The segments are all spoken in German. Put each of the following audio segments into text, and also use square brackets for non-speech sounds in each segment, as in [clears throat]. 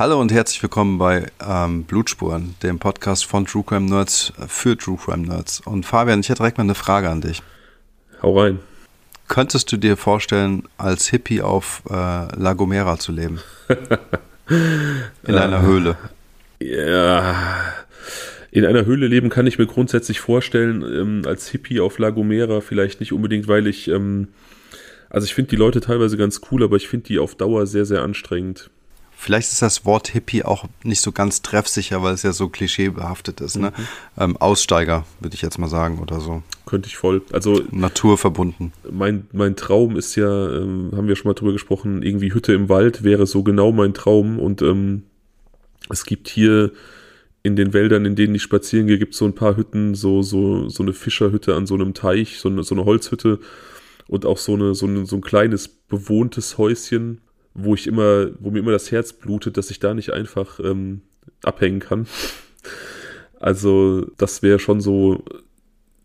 Hallo und herzlich willkommen bei ähm, Blutspuren, dem Podcast von True Crime Nerds für True Crime Nerds. Und Fabian, ich hätte direkt mal eine Frage an dich. Hau rein. Könntest du dir vorstellen, als Hippie auf äh, La Gomera zu leben? [laughs] In einer Höhle. Ja. In einer Höhle leben kann ich mir grundsätzlich vorstellen, ähm, als Hippie auf La Gomera vielleicht nicht unbedingt, weil ich, ähm, also ich finde die Leute teilweise ganz cool, aber ich finde die auf Dauer sehr, sehr anstrengend. Vielleicht ist das Wort Hippie auch nicht so ganz treffsicher, weil es ja so klischeebehaftet ist. Ne? Mhm. Ähm, Aussteiger, würde ich jetzt mal sagen, oder so. Könnte ich voll. Also naturverbunden. Mein, mein Traum ist ja, ähm, haben wir schon mal drüber gesprochen, irgendwie Hütte im Wald wäre so genau mein Traum. Und ähm, es gibt hier in den Wäldern, in denen ich spazieren gehe, gibt es so ein paar Hütten, so, so, so eine Fischerhütte an so einem Teich, so eine, so eine Holzhütte und auch so, eine, so, eine, so ein kleines bewohntes Häuschen wo ich immer, wo mir immer das Herz blutet, dass ich da nicht einfach ähm, abhängen kann. [laughs] Also das wäre schon so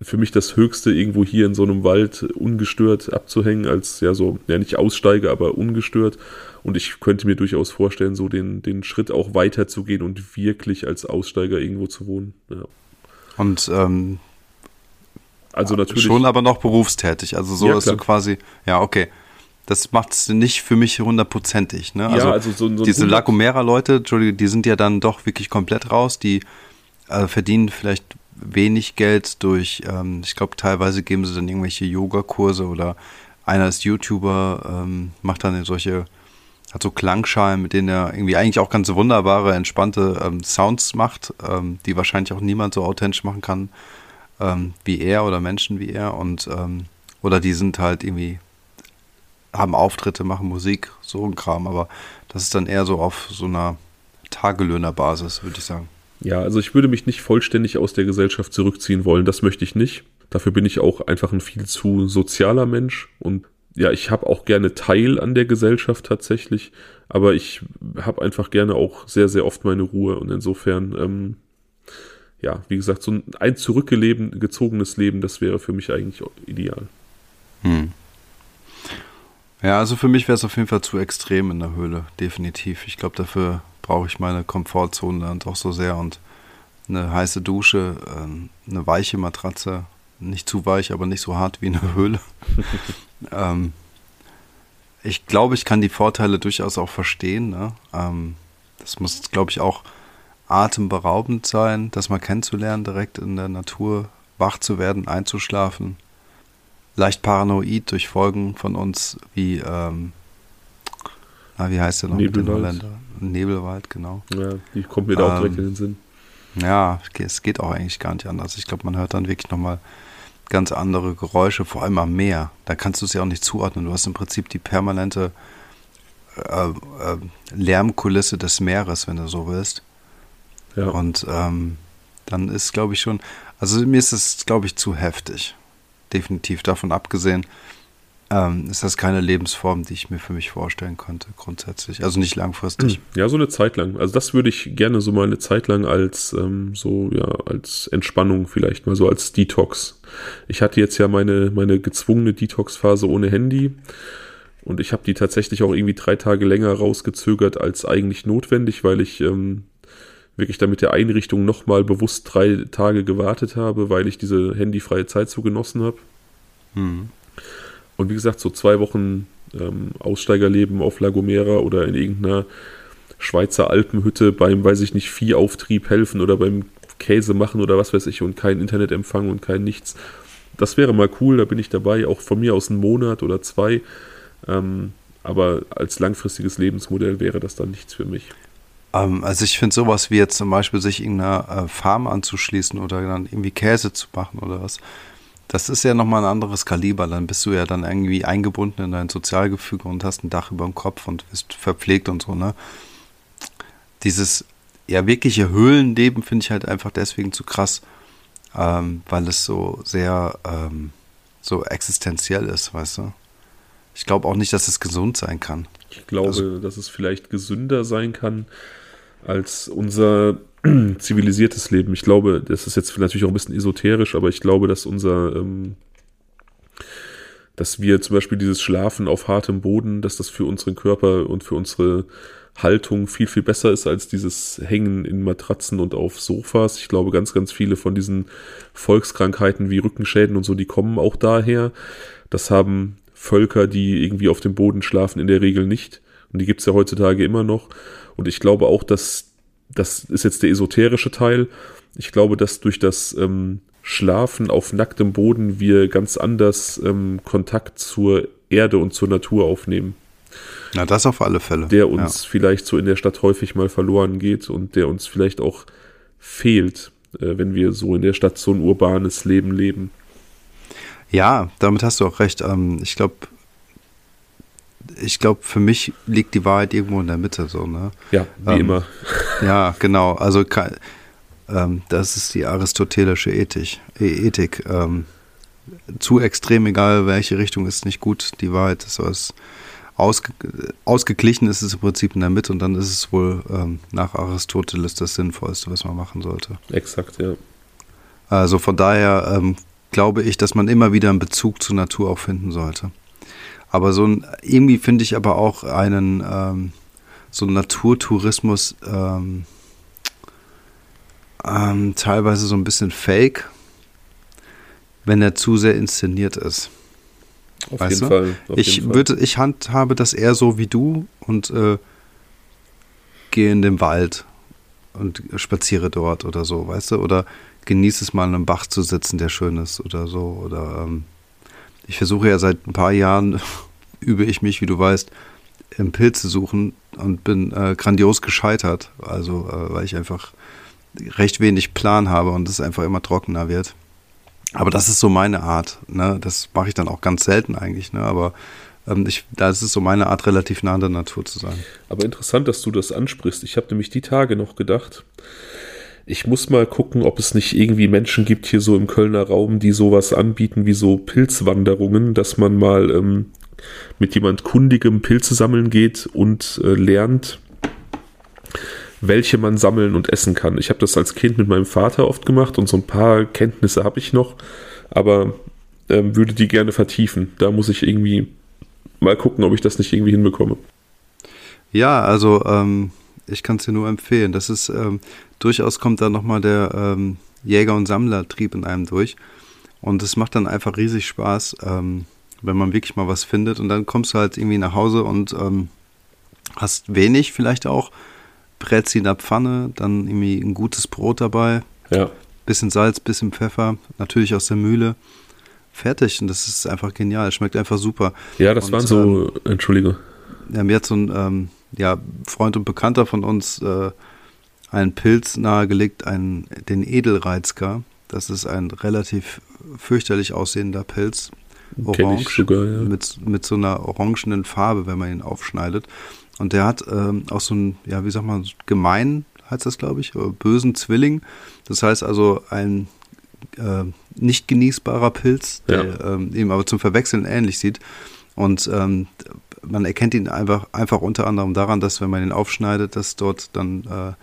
für mich das Höchste, irgendwo hier in so einem Wald ungestört abzuhängen, als ja so, ja nicht Aussteiger, aber ungestört. Und ich könnte mir durchaus vorstellen, so den, den Schritt auch weiterzugehen und wirklich als Aussteiger irgendwo zu wohnen. Ja. Und ähm, also natürlich. Schon aber noch berufstätig. Also so, ja, dass du quasi, ja, okay das macht es nicht für mich hundertprozentig. Ne? Also, ja, also so, so diese La Gomera-Leute, die sind ja dann doch wirklich komplett raus. Die äh, verdienen vielleicht wenig Geld durch, ähm, ich glaube, teilweise geben sie dann irgendwelche Yogakurse oder einer ist YouTuber, ähm, macht dann solche, hat so Klangschalen, mit denen er irgendwie eigentlich auch ganz wunderbare, entspannte ähm, Sounds macht, ähm, die wahrscheinlich auch niemand so authentisch machen kann ähm, wie er oder Menschen wie er. Und ähm, oder die sind halt irgendwie haben Auftritte, machen Musik, so ein Kram, aber das ist dann eher so auf so einer Tagelöhnerbasis, würde ich sagen. Ja, also ich würde mich nicht vollständig aus der Gesellschaft zurückziehen wollen, das möchte ich nicht. Dafür bin ich auch einfach ein viel zu sozialer Mensch und ja, ich habe auch gerne Teil an der Gesellschaft tatsächlich, aber ich habe einfach gerne auch sehr, sehr oft meine Ruhe und insofern, ähm, ja, wie gesagt, so ein zurückgezogenes Leben, das wäre für mich eigentlich ideal. Hm. Ja, also für mich wäre es auf jeden Fall zu extrem in der Höhle, definitiv. Ich glaube, dafür brauche ich meine Komfortzone dann doch so sehr und eine heiße Dusche, ähm, eine weiche Matratze, nicht zu weich, aber nicht so hart wie eine [laughs] Höhle. ähm, ich glaube, ich kann die Vorteile durchaus auch verstehen. Ne? Ähm, das muss, glaube ich, auch atemberaubend sein, das mal kennenzulernen, direkt in der Natur wach zu werden, einzuschlafen leicht paranoid durch Folgen von uns wie, ähm, na, wie heißt der noch Nebelwald. Nebelwald, genau. Ja, die kommt mir da auch direkt in den Sinn. Ja, es geht auch eigentlich gar nicht anders. Ich glaube, man hört dann wirklich nochmal ganz andere Geräusche, vor allem am Meer. Da kannst du es ja auch nicht zuordnen. Du hast im Prinzip die permanente äh, äh, Lärmkulisse des Meeres, wenn du so willst. Ja. Und ähm, dann ist, glaube ich, schon, also mir ist es, glaube ich, zu heftig definitiv davon abgesehen, ähm, ist das keine Lebensform, die ich mir für mich vorstellen könnte, grundsätzlich. Also nicht langfristig. Hm. Ja, so eine Zeit lang. Also das würde ich gerne so mal eine Zeit lang als ähm, so, ja, als Entspannung vielleicht mal so als Detox. Ich hatte jetzt ja meine, meine gezwungene Detox-Phase ohne Handy. Und ich habe die tatsächlich auch irgendwie drei Tage länger rausgezögert als eigentlich notwendig, weil ich ähm, wirklich dann mit der Einrichtung nochmal bewusst drei Tage gewartet habe, weil ich diese handyfreie Zeit so genossen habe. Mhm. Und wie gesagt, so zwei Wochen ähm, Aussteigerleben auf La Gomera oder in irgendeiner Schweizer Alpenhütte beim, weiß ich nicht, Viehauftrieb helfen oder beim Käse machen oder was weiß ich und kein Internetempfang und kein nichts. Das wäre mal cool, da bin ich dabei, auch von mir aus einen Monat oder zwei. Ähm, aber als langfristiges Lebensmodell wäre das dann nichts für mich. Ähm, also ich finde sowas wie jetzt zum Beispiel sich irgendeiner äh, Farm anzuschließen oder dann irgendwie Käse zu machen oder was. Das ist ja nochmal ein anderes Kaliber. Dann bist du ja dann irgendwie eingebunden in dein Sozialgefüge und hast ein Dach über dem Kopf und bist verpflegt und so, ne? Dieses ja wirkliche Höhlenleben finde ich halt einfach deswegen zu krass, ähm, weil es so sehr ähm, so existenziell ist, weißt du? Ich glaube auch nicht, dass es gesund sein kann. Ich glaube, also, dass es vielleicht gesünder sein kann, als unser [clears throat] zivilisiertes Leben. Ich glaube, das ist jetzt natürlich auch ein bisschen esoterisch, aber ich glaube, dass unser, ähm, dass wir zum Beispiel dieses Schlafen auf hartem Boden, dass das für unseren Körper und für unsere Haltung viel, viel besser ist als dieses Hängen in Matratzen und auf Sofas. Ich glaube, ganz, ganz viele von diesen Volkskrankheiten wie Rückenschäden und so, die kommen auch daher. Das haben Völker, die irgendwie auf dem Boden schlafen, in der Regel nicht. Und die gibt es ja heutzutage immer noch. Und ich glaube auch, dass das ist jetzt der esoterische Teil. Ich glaube, dass durch das ähm, Schlafen auf nacktem Boden wir ganz anders ähm, Kontakt zur Erde und zur Natur aufnehmen. Ja, das auf alle Fälle. Der uns ja. vielleicht so in der Stadt häufig mal verloren geht und der uns vielleicht auch fehlt, äh, wenn wir so in der Stadt so ein urbanes Leben leben. Ja, damit hast du auch recht. Ähm, ich glaube, ich glaube, für mich liegt die Wahrheit irgendwo in der Mitte, so, ne? Ja, wie ähm, immer. [laughs] Ja, genau. Also ähm, das ist die aristotelische Ethik. E Ethik. Ähm, zu extrem, egal welche Richtung, ist nicht gut. Die Wahrheit ist was ausge ausgeglichen ist es im Prinzip in der Mitte und dann ist es wohl ähm, nach Aristoteles das Sinnvollste, was man machen sollte. Exakt, ja. Also von daher ähm, glaube ich, dass man immer wieder einen Bezug zur Natur auch finden sollte. Aber so ein, irgendwie finde ich aber auch einen, ähm, so einen Naturtourismus ähm, ähm, teilweise so ein bisschen fake, wenn er zu sehr inszeniert ist. Auf weißt jeden du? Fall. Auf ich jeden würde, ich handhabe das eher so wie du und äh, gehe in den Wald und spaziere dort oder so, weißt du? Oder genieße es mal an einem Bach zu sitzen, der schön ist oder so. Oder ähm, ich versuche ja seit ein paar Jahren, [laughs] übe ich mich, wie du weißt, im Pilze suchen und bin äh, grandios gescheitert. Also, äh, weil ich einfach recht wenig Plan habe und es einfach immer trockener wird. Aber das ist so meine Art. Ne? Das mache ich dann auch ganz selten eigentlich. Ne? Aber ähm, ich, das ist so meine Art, relativ nah an der Natur zu sein. Aber interessant, dass du das ansprichst. Ich habe nämlich die Tage noch gedacht, ich muss mal gucken, ob es nicht irgendwie Menschen gibt hier so im Kölner Raum, die sowas anbieten wie so Pilzwanderungen, dass man mal ähm, mit jemand kundigem Pilze sammeln geht und äh, lernt, welche man sammeln und essen kann. Ich habe das als Kind mit meinem Vater oft gemacht und so ein paar Kenntnisse habe ich noch, aber ähm, würde die gerne vertiefen. Da muss ich irgendwie mal gucken, ob ich das nicht irgendwie hinbekomme. Ja, also ähm, ich kann es dir nur empfehlen. Das ist ähm, durchaus kommt da nochmal der ähm, Jäger- und Sammlertrieb in einem durch. Und es macht dann einfach riesig Spaß, ähm, wenn man wirklich mal was findet. Und dann kommst du halt irgendwie nach Hause und ähm, hast wenig vielleicht auch, brät sie in der Pfanne, dann irgendwie ein gutes Brot dabei. Ja. Bisschen Salz, bisschen Pfeffer, natürlich aus der Mühle. Fertig. Und das ist einfach genial. Schmeckt einfach super. Ja, das und, waren so, ähm, Entschuldige. Ja, mir hat so ein ähm, ja, Freund und Bekannter von uns äh, einen Pilz nahegelegt, einen, den Edelreizker. Das ist ein relativ fürchterlich aussehender Pilz. Orange. Sogar, ja. mit, mit so einer orangenen Farbe, wenn man ihn aufschneidet. Und der hat ähm, auch so ein, ja, wie sagt man, gemein heißt das, glaube ich, bösen Zwilling. Das heißt also ein äh, nicht genießbarer Pilz, der ja. ähm, eben aber zum Verwechseln ähnlich sieht. Und ähm, man erkennt ihn einfach, einfach unter anderem daran, dass wenn man ihn aufschneidet, dass dort dann äh,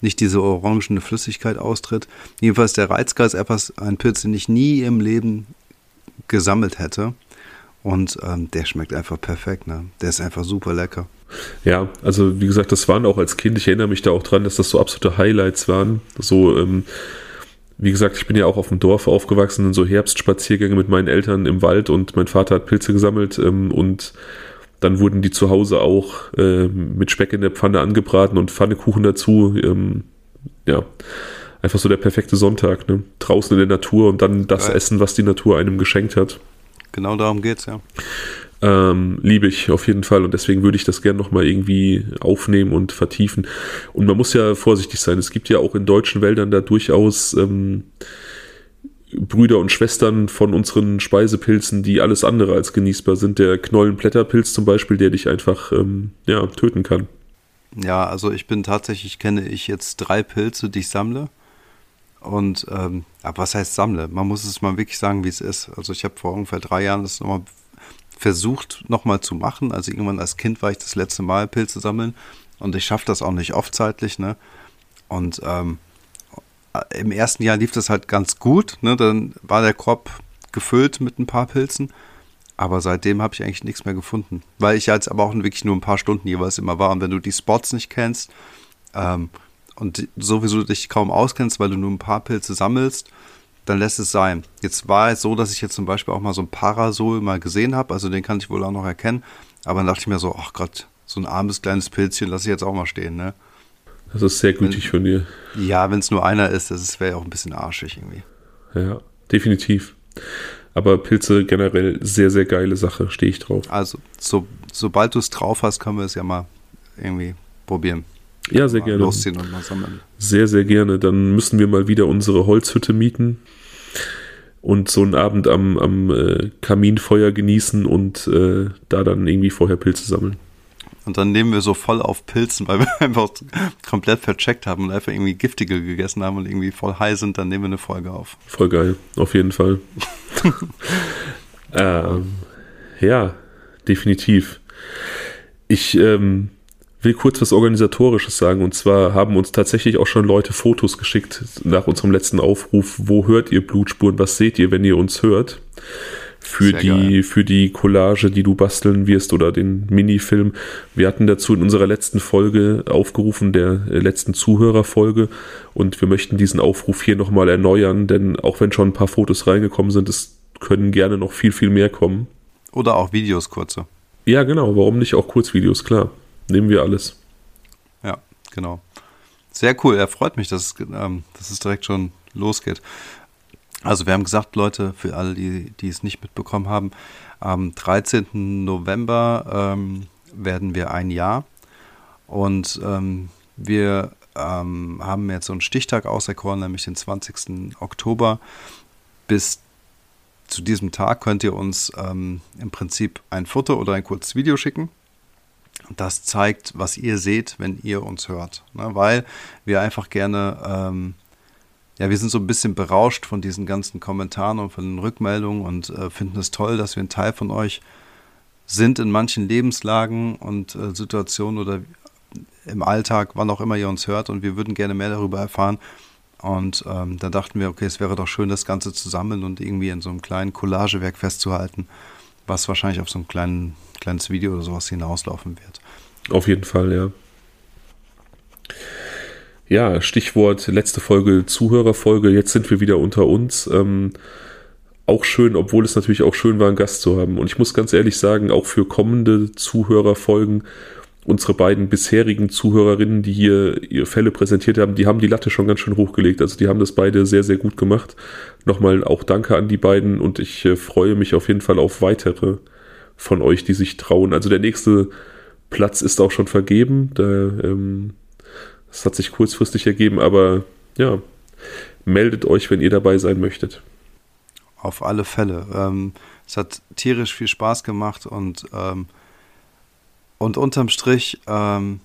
nicht diese orangene Flüssigkeit austritt. Jedenfalls der Reizgas etwas, ein Pilz, den ich nie im Leben gesammelt hätte. Und ähm, der schmeckt einfach perfekt, ne? Der ist einfach super lecker. Ja, also wie gesagt, das waren auch als Kind, ich erinnere mich da auch dran, dass das so absolute Highlights waren. So, ähm, wie gesagt, ich bin ja auch auf dem Dorf aufgewachsen, in so Herbstspaziergänge mit meinen Eltern im Wald und mein Vater hat Pilze gesammelt ähm, und dann wurden die zu Hause auch äh, mit Speck in der Pfanne angebraten und Pfannekuchen dazu. Ähm, ja, einfach so der perfekte Sonntag, ne? Draußen in der Natur und dann das Geil. Essen, was die Natur einem geschenkt hat. Genau darum geht's, ja. Ähm, liebe ich auf jeden Fall und deswegen würde ich das gerne nochmal irgendwie aufnehmen und vertiefen. Und man muss ja vorsichtig sein. Es gibt ja auch in deutschen Wäldern da durchaus ähm, Brüder und Schwestern von unseren Speisepilzen, die alles andere als genießbar sind. Der Knollenblätterpilz zum Beispiel, der dich einfach ähm, ja, töten kann. Ja, also ich bin tatsächlich, kenne ich jetzt drei Pilze, die ich sammle. Und ähm, aber was heißt sammle? Man muss es mal wirklich sagen, wie es ist. Also ich habe vor ungefähr drei Jahren das nochmal versucht, nochmal zu machen. Also irgendwann als Kind war ich das letzte Mal Pilze sammeln und ich schaffe das auch nicht oft zeitlich, ne? Und ähm, im ersten Jahr lief das halt ganz gut. Ne? Dann war der Korb gefüllt mit ein paar Pilzen. Aber seitdem habe ich eigentlich nichts mehr gefunden. Weil ich jetzt aber auch wirklich nur ein paar Stunden jeweils immer war. Und wenn du die Spots nicht kennst ähm, und sowieso dich kaum auskennst, weil du nur ein paar Pilze sammelst, dann lässt es sein. Jetzt war es so, dass ich jetzt zum Beispiel auch mal so ein Parasol mal gesehen habe. Also den kann ich wohl auch noch erkennen. Aber dann dachte ich mir so, ach Gott, so ein armes kleines Pilzchen lasse ich jetzt auch mal stehen, ne? Das ist sehr gütig wenn, von dir. Ja, wenn es nur einer ist, das wäre ja auch ein bisschen arschig irgendwie. Ja, definitiv. Aber Pilze generell sehr, sehr geile Sache, stehe ich drauf. Also, so, sobald du es drauf hast, können wir es ja mal irgendwie probieren. Ja, sehr gerne. Losziehen und mal sammeln. Sehr, sehr gerne. Dann müssen wir mal wieder unsere Holzhütte mieten und so einen Abend am, am äh, Kaminfeuer genießen und äh, da dann irgendwie vorher Pilze sammeln. Und dann nehmen wir so voll auf Pilzen, weil [laughs] wir einfach komplett vercheckt haben und einfach irgendwie giftige gegessen haben und irgendwie voll high sind, dann nehmen wir eine Folge auf. Voll geil, auf jeden Fall. [laughs] ähm, ja, definitiv. Ich ähm, will kurz was Organisatorisches sagen. Und zwar haben uns tatsächlich auch schon Leute Fotos geschickt nach unserem letzten Aufruf. Wo hört ihr Blutspuren? Was seht ihr, wenn ihr uns hört? Für die, für die Collage, die du basteln wirst oder den Minifilm. Wir hatten dazu in unserer letzten Folge aufgerufen, der äh, letzten Zuhörerfolge und wir möchten diesen Aufruf hier nochmal erneuern, denn auch wenn schon ein paar Fotos reingekommen sind, es können gerne noch viel, viel mehr kommen. Oder auch Videos kurze. Ja, genau, warum nicht auch Kurzvideos, klar. Nehmen wir alles. Ja, genau. Sehr cool, er freut mich, dass, ähm, dass es direkt schon losgeht. Also wir haben gesagt, Leute, für alle, die, die es nicht mitbekommen haben, am 13. November ähm, werden wir ein Jahr und ähm, wir ähm, haben jetzt so einen Stichtag auserkoren, nämlich den 20. Oktober. Bis zu diesem Tag könnt ihr uns ähm, im Prinzip ein Foto oder ein kurzes Video schicken. Das zeigt, was ihr seht, wenn ihr uns hört. Ne? Weil wir einfach gerne ähm, ja, wir sind so ein bisschen berauscht von diesen ganzen Kommentaren und von den Rückmeldungen und äh, finden es toll, dass wir ein Teil von euch sind in manchen Lebenslagen und äh, Situationen oder im Alltag, wann auch immer ihr uns hört und wir würden gerne mehr darüber erfahren. Und ähm, da dachten wir, okay, es wäre doch schön, das Ganze zu sammeln und irgendwie in so einem kleinen Collagewerk festzuhalten, was wahrscheinlich auf so ein kleinen, kleines Video oder sowas hinauslaufen wird. Auf jeden Fall, ja. Ja, Stichwort letzte Folge, Zuhörerfolge. Jetzt sind wir wieder unter uns. Ähm, auch schön, obwohl es natürlich auch schön war, einen Gast zu haben. Und ich muss ganz ehrlich sagen, auch für kommende Zuhörerfolgen, unsere beiden bisherigen Zuhörerinnen, die hier ihre Fälle präsentiert haben, die haben die Latte schon ganz schön hochgelegt. Also die haben das beide sehr, sehr gut gemacht. Nochmal auch danke an die beiden und ich äh, freue mich auf jeden Fall auf weitere von euch, die sich trauen. Also der nächste Platz ist auch schon vergeben. Da ähm, das hat sich kurzfristig ergeben, aber ja, meldet euch, wenn ihr dabei sein möchtet. Auf alle Fälle. Ähm, es hat tierisch viel Spaß gemacht und, ähm, und unterm Strich ähm,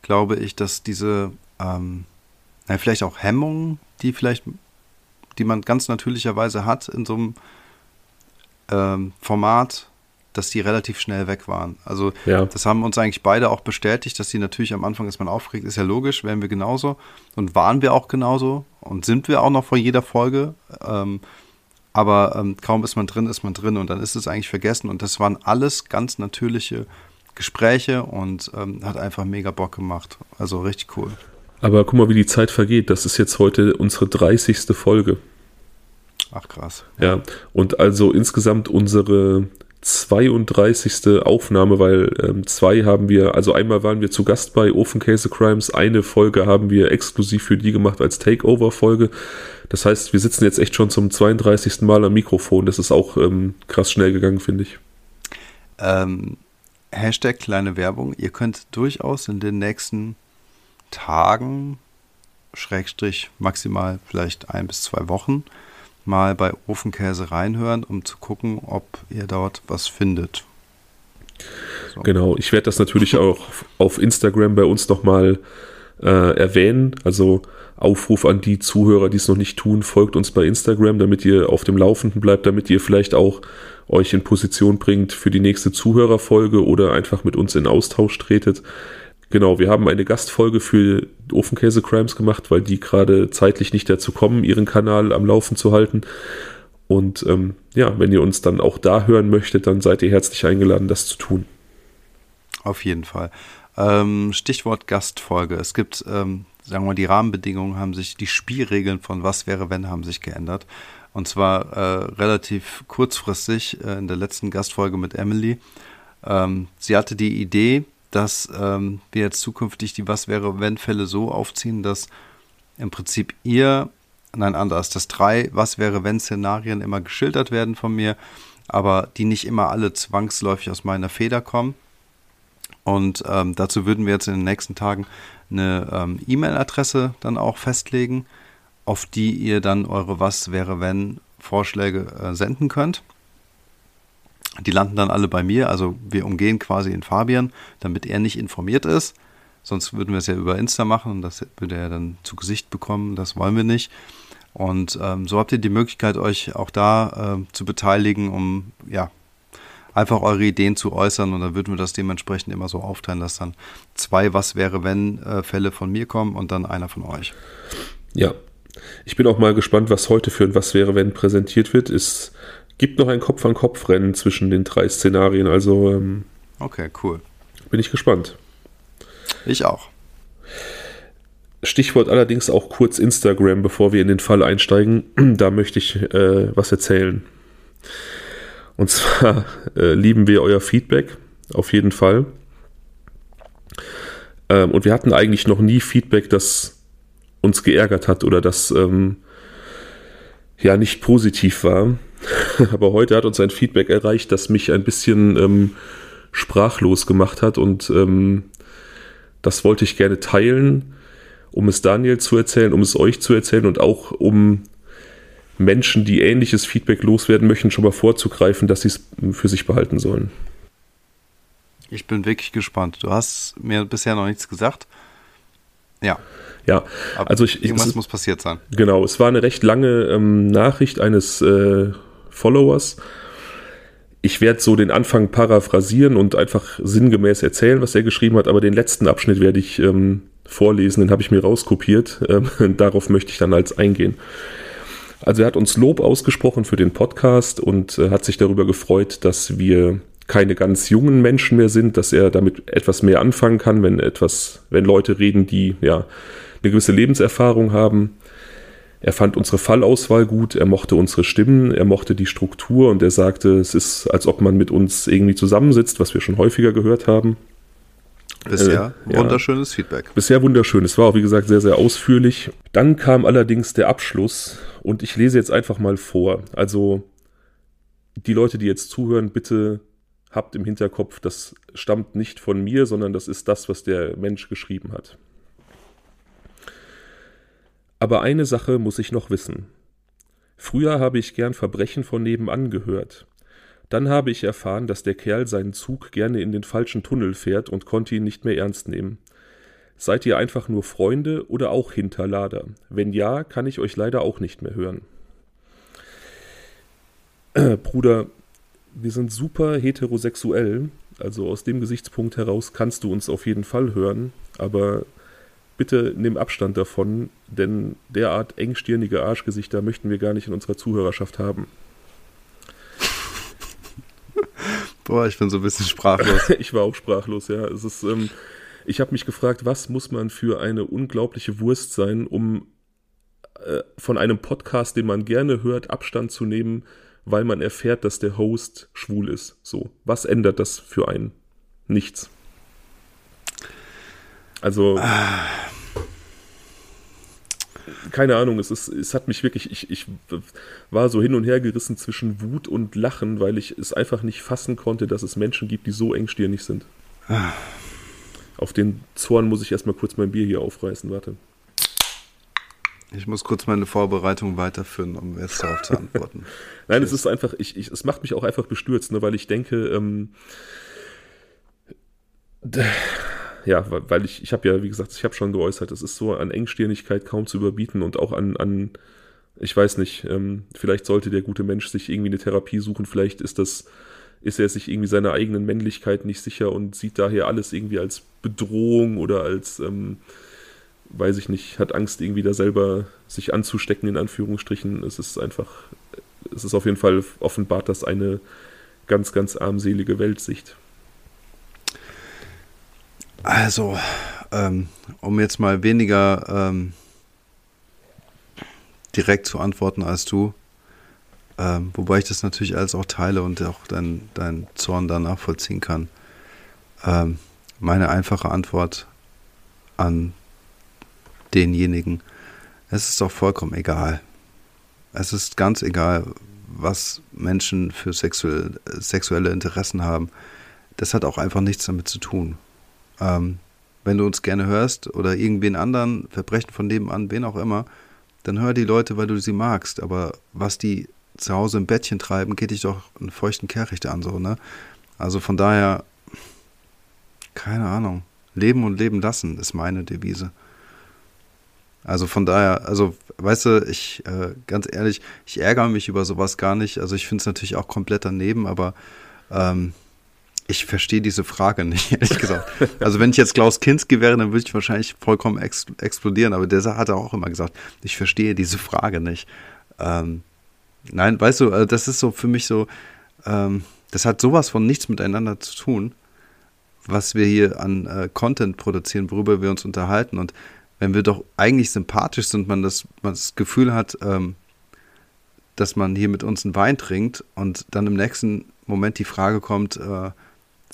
glaube ich, dass diese, ähm, na, vielleicht auch Hemmungen, die vielleicht, die man ganz natürlicherweise hat in so einem ähm, Format, dass die relativ schnell weg waren. Also ja. das haben uns eigentlich beide auch bestätigt, dass die natürlich am Anfang ist man aufgeregt, ist ja logisch, wären wir genauso und waren wir auch genauso und sind wir auch noch vor jeder Folge. Ähm, aber ähm, kaum ist man drin, ist man drin und dann ist es eigentlich vergessen und das waren alles ganz natürliche Gespräche und ähm, hat einfach mega Bock gemacht. Also richtig cool. Aber guck mal, wie die Zeit vergeht. Das ist jetzt heute unsere 30. Folge. Ach krass. Ja, und also insgesamt unsere 32. Aufnahme, weil ähm, zwei haben wir, also einmal waren wir zu Gast bei Ofenkäse Crimes, eine Folge haben wir exklusiv für die gemacht als Takeover-Folge. Das heißt, wir sitzen jetzt echt schon zum 32. Mal am Mikrofon. Das ist auch ähm, krass schnell gegangen, finde ich. Ähm, Hashtag kleine Werbung. Ihr könnt durchaus in den nächsten Tagen, Schrägstrich maximal vielleicht ein bis zwei Wochen, mal bei Ofenkäse reinhören, um zu gucken, ob ihr dort was findet. So. Genau, ich werde das natürlich auch auf Instagram bei uns nochmal äh, erwähnen. Also Aufruf an die Zuhörer, die es noch nicht tun, folgt uns bei Instagram, damit ihr auf dem Laufenden bleibt, damit ihr vielleicht auch euch in Position bringt für die nächste Zuhörerfolge oder einfach mit uns in Austausch tretet. Genau, wir haben eine Gastfolge für Ofenkäse Crimes gemacht, weil die gerade zeitlich nicht dazu kommen, ihren Kanal am Laufen zu halten. Und ähm, ja, wenn ihr uns dann auch da hören möchtet, dann seid ihr herzlich eingeladen, das zu tun. Auf jeden Fall. Ähm, Stichwort Gastfolge. Es gibt, ähm, sagen wir mal, die Rahmenbedingungen haben sich, die Spielregeln von Was wäre wenn haben sich geändert. Und zwar äh, relativ kurzfristig äh, in der letzten Gastfolge mit Emily. Ähm, sie hatte die Idee, dass ähm, wir jetzt zukünftig die Was wäre wenn Fälle so aufziehen, dass im Prinzip ihr, nein anders, dass drei Was wäre wenn Szenarien immer geschildert werden von mir, aber die nicht immer alle zwangsläufig aus meiner Feder kommen. Und ähm, dazu würden wir jetzt in den nächsten Tagen eine ähm, E-Mail-Adresse dann auch festlegen, auf die ihr dann eure Was wäre wenn Vorschläge äh, senden könnt. Die landen dann alle bei mir, also wir umgehen quasi den Fabian, damit er nicht informiert ist. Sonst würden wir es ja über Insta machen und das würde er dann zu Gesicht bekommen. Das wollen wir nicht. Und ähm, so habt ihr die Möglichkeit, euch auch da äh, zu beteiligen, um ja einfach eure Ideen zu äußern. Und dann würden wir das dementsprechend immer so aufteilen, dass dann zwei Was wäre wenn äh, Fälle von mir kommen und dann einer von euch. Ja, ich bin auch mal gespannt, was heute für ein Was wäre wenn präsentiert wird. Es gibt noch ein Kopf-an-Kopf-Rennen zwischen den drei Szenarien. Also ähm, okay, cool. Bin ich gespannt. Ich auch. Stichwort allerdings auch kurz Instagram, bevor wir in den Fall einsteigen. [clears throat] Da möchte ich äh, was erzählen. Und zwar [laughs] äh, lieben wir euer Feedback, auf jeden Fall. Ähm, und wir hatten eigentlich noch nie Feedback, das uns geärgert hat oder das ähm, ja nicht positiv war. [laughs] Aber heute hat uns ein Feedback erreicht, das mich ein bisschen ähm, sprachlos gemacht hat und ähm, das wollte ich gerne teilen, um es Daniel zu erzählen, um es euch zu erzählen und auch um Menschen, die ähnliches Feedback loswerden möchten, schon mal vorzugreifen, dass sie es für sich behalten sollen. Ich bin wirklich gespannt. Du hast mir bisher noch nichts gesagt. Ja. Ja, also ich, irgendwas es, muss passiert sein. Genau, es war eine recht lange ähm, Nachricht eines äh, Followers. Ich werde so den Anfang paraphrasieren und einfach sinngemäß erzählen, was er geschrieben hat, aber den letzten Abschnitt werde ich ähm, vorlesen, den habe ich mir rauskopiert. Ähm, [laughs] darauf möchte ich dann als eingehen. Also er hat uns Lob ausgesprochen für den Podcast und äh, hat sich darüber gefreut, dass wir keine ganz jungen Menschen mehr sind, dass er damit etwas mehr anfangen kann, wenn etwas, wenn Leute reden, die ja eine gewisse Lebenserfahrung haben. Er fand unsere Fallauswahl gut, er mochte unsere Stimmen, er mochte die Struktur und er sagte, es ist, als ob man mit uns irgendwie zusammensitzt, was wir schon häufiger gehört haben. Bisher äh, wunderschönes ja, Feedback. Bisher wunderschön. Es war auch, wie gesagt, sehr, sehr ausführlich. Dann kam allerdings der Abschluss und ich lese jetzt einfach mal vor. Also die Leute, die jetzt zuhören, bitte habt im Hinterkopf, das stammt nicht von mir, sondern das ist das, was der Mensch geschrieben hat. Aber eine Sache muss ich noch wissen. Früher habe ich gern Verbrechen von nebenan gehört. Dann habe ich erfahren, dass der Kerl seinen Zug gerne in den falschen Tunnel fährt und konnte ihn nicht mehr ernst nehmen. Seid ihr einfach nur Freunde oder auch Hinterlader? Wenn ja, kann ich euch leider auch nicht mehr hören. Äh, Bruder, wir sind super heterosexuell, also aus dem Gesichtspunkt heraus kannst du uns auf jeden Fall hören, aber bitte nimm Abstand davon, denn derart engstirnige Arschgesichter möchten wir gar nicht in unserer Zuhörerschaft haben. [laughs] Boah, ich bin so ein bisschen sprachlos. [laughs] ich war auch sprachlos, ja. Es ist, ähm, ich habe mich gefragt, was muss man für eine unglaubliche Wurst sein, um äh, von einem Podcast, den man gerne hört, Abstand zu nehmen, weil man erfährt, dass der Host schwul ist. So, was ändert das für einen? Nichts. Also. Ah keine Ahnung, es, ist, es hat mich wirklich, ich, ich war so hin und her gerissen zwischen Wut und Lachen, weil ich es einfach nicht fassen konnte, dass es Menschen gibt, die so engstirnig sind. Ah. Auf den Zorn muss ich erstmal kurz mein Bier hier aufreißen, warte. Ich muss kurz meine Vorbereitung weiterführen, um jetzt darauf zu antworten. [laughs] Nein, es ist einfach, ich, ich, es macht mich auch einfach bestürzt, ne, weil ich denke, ähm, ja, weil ich, ich habe ja, wie gesagt, ich habe schon geäußert, es ist so an Engstirnigkeit kaum zu überbieten und auch an, an ich weiß nicht, ähm, vielleicht sollte der gute Mensch sich irgendwie eine Therapie suchen, vielleicht ist das, ist er sich irgendwie seiner eigenen Männlichkeit nicht sicher und sieht daher alles irgendwie als Bedrohung oder als, ähm, weiß ich nicht, hat Angst irgendwie da selber sich anzustecken, in Anführungsstrichen. Es ist einfach, es ist auf jeden Fall offenbart das eine ganz, ganz armselige Weltsicht. Also, ähm, um jetzt mal weniger ähm, direkt zu antworten als du, ähm, wobei ich das natürlich alles auch teile und auch deinen dein Zorn da nachvollziehen kann. Ähm, meine einfache Antwort an denjenigen, es ist doch vollkommen egal. Es ist ganz egal, was Menschen für sexuell, sexuelle Interessen haben. Das hat auch einfach nichts damit zu tun. Ähm, wenn du uns gerne hörst oder irgendwen anderen, Verbrechen von nebenan, wen auch immer, dann hör die Leute, weil du sie magst. Aber was die zu Hause im Bettchen treiben, geht dich doch einen feuchten Kehricht an, so, ne? Also von daher, keine Ahnung. Leben und leben lassen ist meine Devise. Also von daher, also weißt du, ich, äh, ganz ehrlich, ich ärgere mich über sowas gar nicht. Also ich finde es natürlich auch komplett daneben, aber ähm, ich verstehe diese Frage nicht, [laughs] ehrlich gesagt. Also wenn ich jetzt Klaus Kinski wäre, dann würde ich wahrscheinlich vollkommen ex explodieren, aber der hat auch immer gesagt, ich verstehe diese Frage nicht. Ähm, nein, weißt du, äh, das ist so für mich so, ähm, das hat sowas von nichts miteinander zu tun, was wir hier an äh, Content produzieren, worüber wir uns unterhalten. Und wenn wir doch eigentlich sympathisch sind, man das, man das Gefühl hat, ähm, dass man hier mit uns einen Wein trinkt und dann im nächsten Moment die Frage kommt, äh,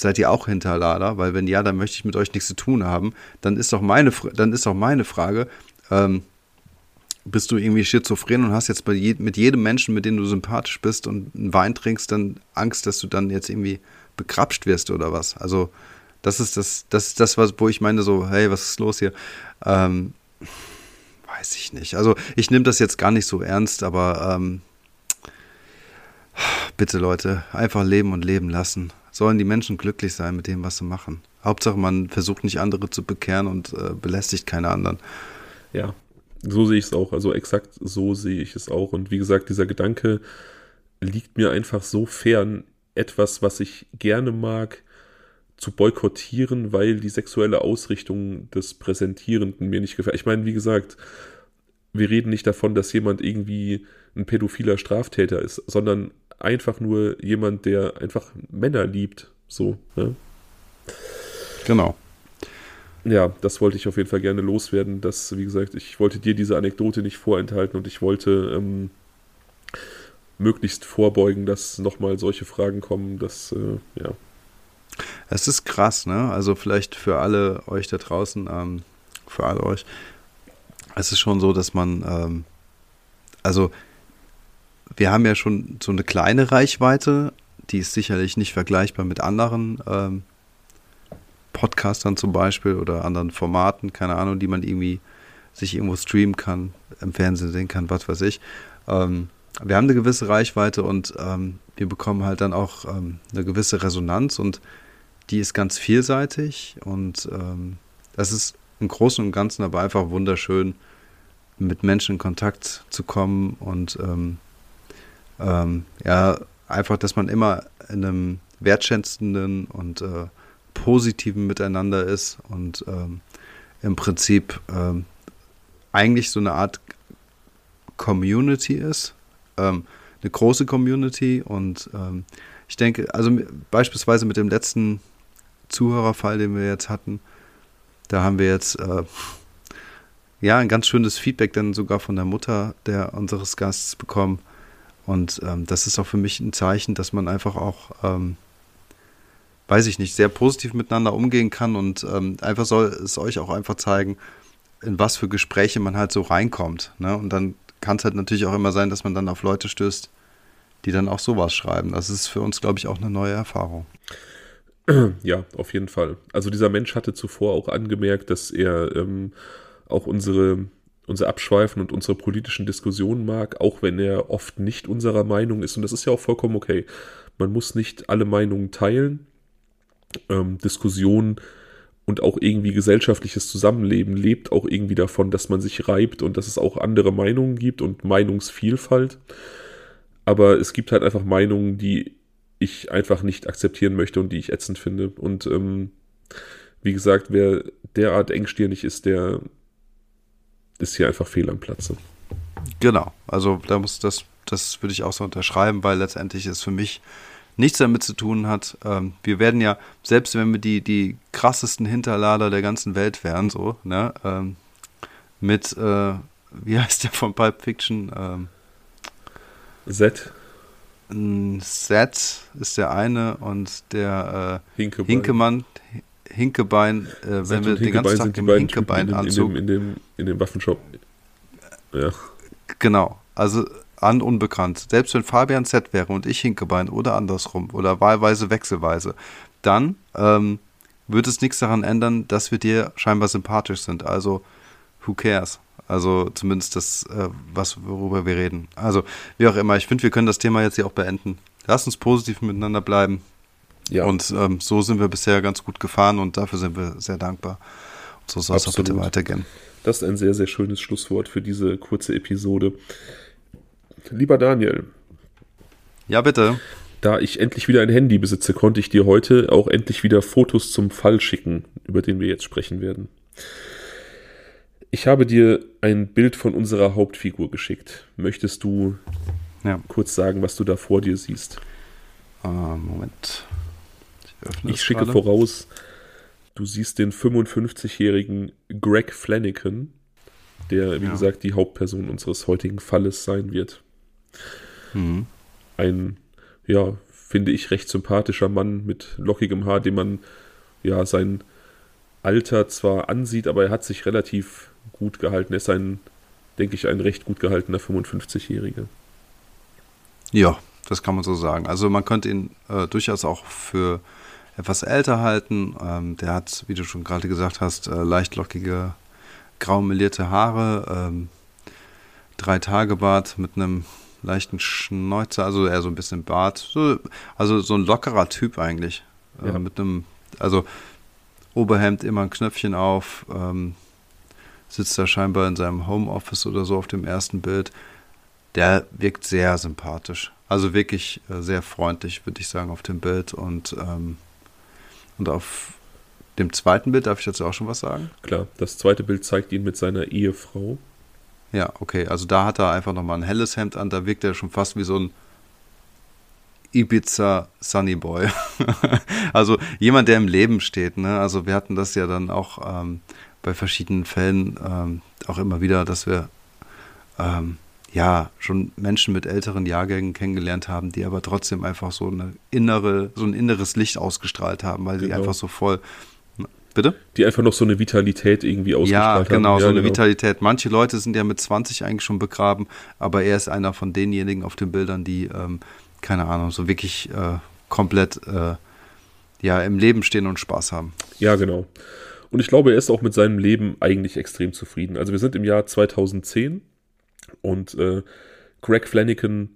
seid ihr auch Hinterlader? Weil wenn ja, dann möchte ich mit euch nichts zu tun haben. Dann ist doch meine, dann ist doch meine Frage, ähm, bist du irgendwie schizophren und hast jetzt je, mit jedem Menschen, mit dem du sympathisch bist und einen Wein trinkst, dann Angst, dass du dann jetzt irgendwie bekrapscht wirst oder was? Also das ist das, das ist das, was, wo ich meine so, hey, was ist los hier? Ähm, weiß ich nicht. Also ich nehme das jetzt gar nicht so ernst, aber ähm, bitte Leute, einfach leben und leben lassen sollen die Menschen glücklich sein mit dem, was sie machen. Hauptsache, man versucht nicht andere zu bekehren und äh, belästigt keine anderen. Ja, so sehe ich es auch. Also exakt so sehe ich es auch. Und wie gesagt, dieser Gedanke liegt mir einfach so fern, etwas, was ich gerne mag, zu boykottieren, weil die sexuelle Ausrichtung des Präsentierenden mir nicht gefällt. Ich meine, wie gesagt, wir reden nicht davon, dass jemand irgendwie ein pädophiler Straftäter ist, sondern einfach nur jemand, der einfach Männer liebt. So, ne? Genau. Ja, das wollte ich auf jeden Fall gerne loswerden. Dass, wie gesagt, ich wollte dir diese Anekdote nicht vorenthalten und ich wollte ähm, möglichst vorbeugen, dass nochmal solche Fragen kommen, dass, äh, ja. Es ist krass, ne? Also vielleicht für alle euch da draußen, ähm, für alle euch, es ist schon so, dass man, ähm, also wir haben ja schon so eine kleine Reichweite, die ist sicherlich nicht vergleichbar mit anderen ähm, Podcastern zum Beispiel oder anderen Formaten, keine Ahnung, die man irgendwie sich irgendwo streamen kann, im Fernsehen sehen kann, was weiß ich. Ähm, wir haben eine gewisse Reichweite und ähm, wir bekommen halt dann auch ähm, eine gewisse Resonanz und die ist ganz vielseitig und ähm, das ist im Großen und Ganzen aber einfach wunderschön, mit Menschen in Kontakt zu kommen und ähm, ähm, ja, einfach, dass man immer in einem wertschätzenden und äh, positiven Miteinander ist und ähm, im Prinzip ähm, eigentlich so eine Art Community ist, ähm, eine große Community und ähm, ich denke, also beispielsweise mit dem letzten Zuhörerfall, den wir jetzt hatten, da haben wir jetzt äh, ja ein ganz schönes Feedback dann sogar von der Mutter der unseres Gastes bekommen, und ähm, das ist auch für mich ein Zeichen, dass man einfach auch, ähm, weiß ich nicht, sehr positiv miteinander umgehen kann und ähm, einfach soll es euch auch einfach zeigen, in was für Gespräche man halt so reinkommt. Ne? Und dann kann es halt natürlich auch immer sein, dass man dann auf Leute stößt, die dann auch sowas schreiben. Das ist für uns, glaube ich, auch eine neue Erfahrung. Ja, auf jeden Fall. Also dieser Mensch hatte zuvor auch angemerkt, dass er ähm, auch unsere unser Abschweifen und unsere politischen Diskussionen mag, auch wenn er oft nicht unserer Meinung ist. Und das ist ja auch vollkommen okay. Man muss nicht alle Meinungen teilen. Ähm, Diskussionen und auch irgendwie gesellschaftliches Zusammenleben lebt auch irgendwie davon, dass man sich reibt und dass es auch andere Meinungen gibt und Meinungsvielfalt. Aber es gibt halt einfach Meinungen, die ich einfach nicht akzeptieren möchte und die ich ätzend finde. Und ähm, wie gesagt, wer derart engstirnig ist, der ist hier einfach fehl am Platze. Genau, also da muss das, das würde ich auch so unterschreiben, weil letztendlich es für mich nichts damit zu tun hat. Ähm, wir werden ja, selbst wenn wir die, die krassesten Hinterlader der ganzen Welt wären, so, ne, ähm, mit, äh, wie [laughs] heißt der von Pulp Fiction? Ähm, Z. Z ist der eine und der äh, Hinkebein. Hinkemann, Hinkebein, äh, wenn wir den ganzen Tag im Hinkebein-Anzug. In, in, dem, in dem Waffenshop. Ja. Genau. Also an unbekannt. Selbst wenn Fabian Z wäre und ich Hinkebein oder andersrum oder wahlweise wechselweise, dann ähm, wird es nichts daran ändern, dass wir dir scheinbar sympathisch sind. Also, who cares? Also zumindest das, äh, was, worüber wir reden. Also, wie auch immer, ich finde, wir können das Thema jetzt hier auch beenden. Lass uns positiv miteinander bleiben. Ja. Und ähm, so sind wir bisher ganz gut gefahren und dafür sind wir sehr dankbar. Und so soll es auch bitte weitergehen. Das ist ein sehr, sehr schönes Schlusswort für diese kurze Episode. Lieber Daniel. Ja, bitte. Da ich endlich wieder ein Handy besitze, konnte ich dir heute auch endlich wieder Fotos zum Fall schicken, über den wir jetzt sprechen werden. Ich habe dir ein Bild von unserer Hauptfigur geschickt. Möchtest du ja. kurz sagen, was du da vor dir siehst? Uh, Moment. Ich, schicke gerade. voraus, du siehst den 55-jährigen Greg Flanagan, der, wie ja. gesagt, die Hauptperson unseres heutigen Falles sein wird. Mhm. Ein, ja, finde ich, recht sympathischer Mann mit lockigem Haar, dem man ja sein Alter zwar ansieht, aber er hat sich relativ gut gehalten. Er ist ein, denke ich, ein recht gut gehaltener 55-Jähriger. Ja, das kann man so sagen. Also man könnte ihn äh, durchaus auch für etwas älter halten. Ähm, der hat, wie du schon gerade gesagt hast, äh, leicht lockige, grau melierte Haare, ähm, drei Tage Bart mit einem leichten Schnäuzer, also eher so ein bisschen Bart. So, also so ein lockerer Typ eigentlich. Äh, ja. mit einem, also Oberhemd immer ein Knöpfchen auf, ähm, sitzt da scheinbar in seinem Homeoffice oder so auf dem ersten Bild. Der wirkt sehr sympathisch. Also wirklich äh, sehr freundlich, würde ich sagen, auf dem Bild. Und ähm, und auf dem zweiten Bild, darf ich dazu auch schon was sagen? Klar, das zweite Bild zeigt ihn mit seiner Ehefrau. Ja, okay, also da hat er einfach nochmal ein helles Hemd an, da wirkt er schon fast wie so ein Ibiza Sunny Boy. [laughs] also jemand, der im Leben steht, ne? Also wir hatten das ja dann auch ähm, bei verschiedenen Fällen ähm, auch immer wieder, dass wir ähm, ja, schon Menschen mit älteren Jahrgängen kennengelernt haben, die aber trotzdem einfach so eine innere, so ein inneres Licht ausgestrahlt haben, weil genau. sie einfach so voll Bitte? Die einfach noch so eine Vitalität irgendwie ausgestrahlt ja, genau, haben. Ja, so eine genau. Vitalität. Manche Leute sind ja mit 20 eigentlich schon begraben, aber er ist einer von denjenigen auf den Bildern, die, ähm, keine Ahnung, so wirklich äh, komplett äh, ja, im Leben stehen und Spaß haben. Ja, genau. Und ich glaube, er ist auch mit seinem Leben eigentlich extrem zufrieden. Also wir sind im Jahr 2010 und äh, Greg Flanagan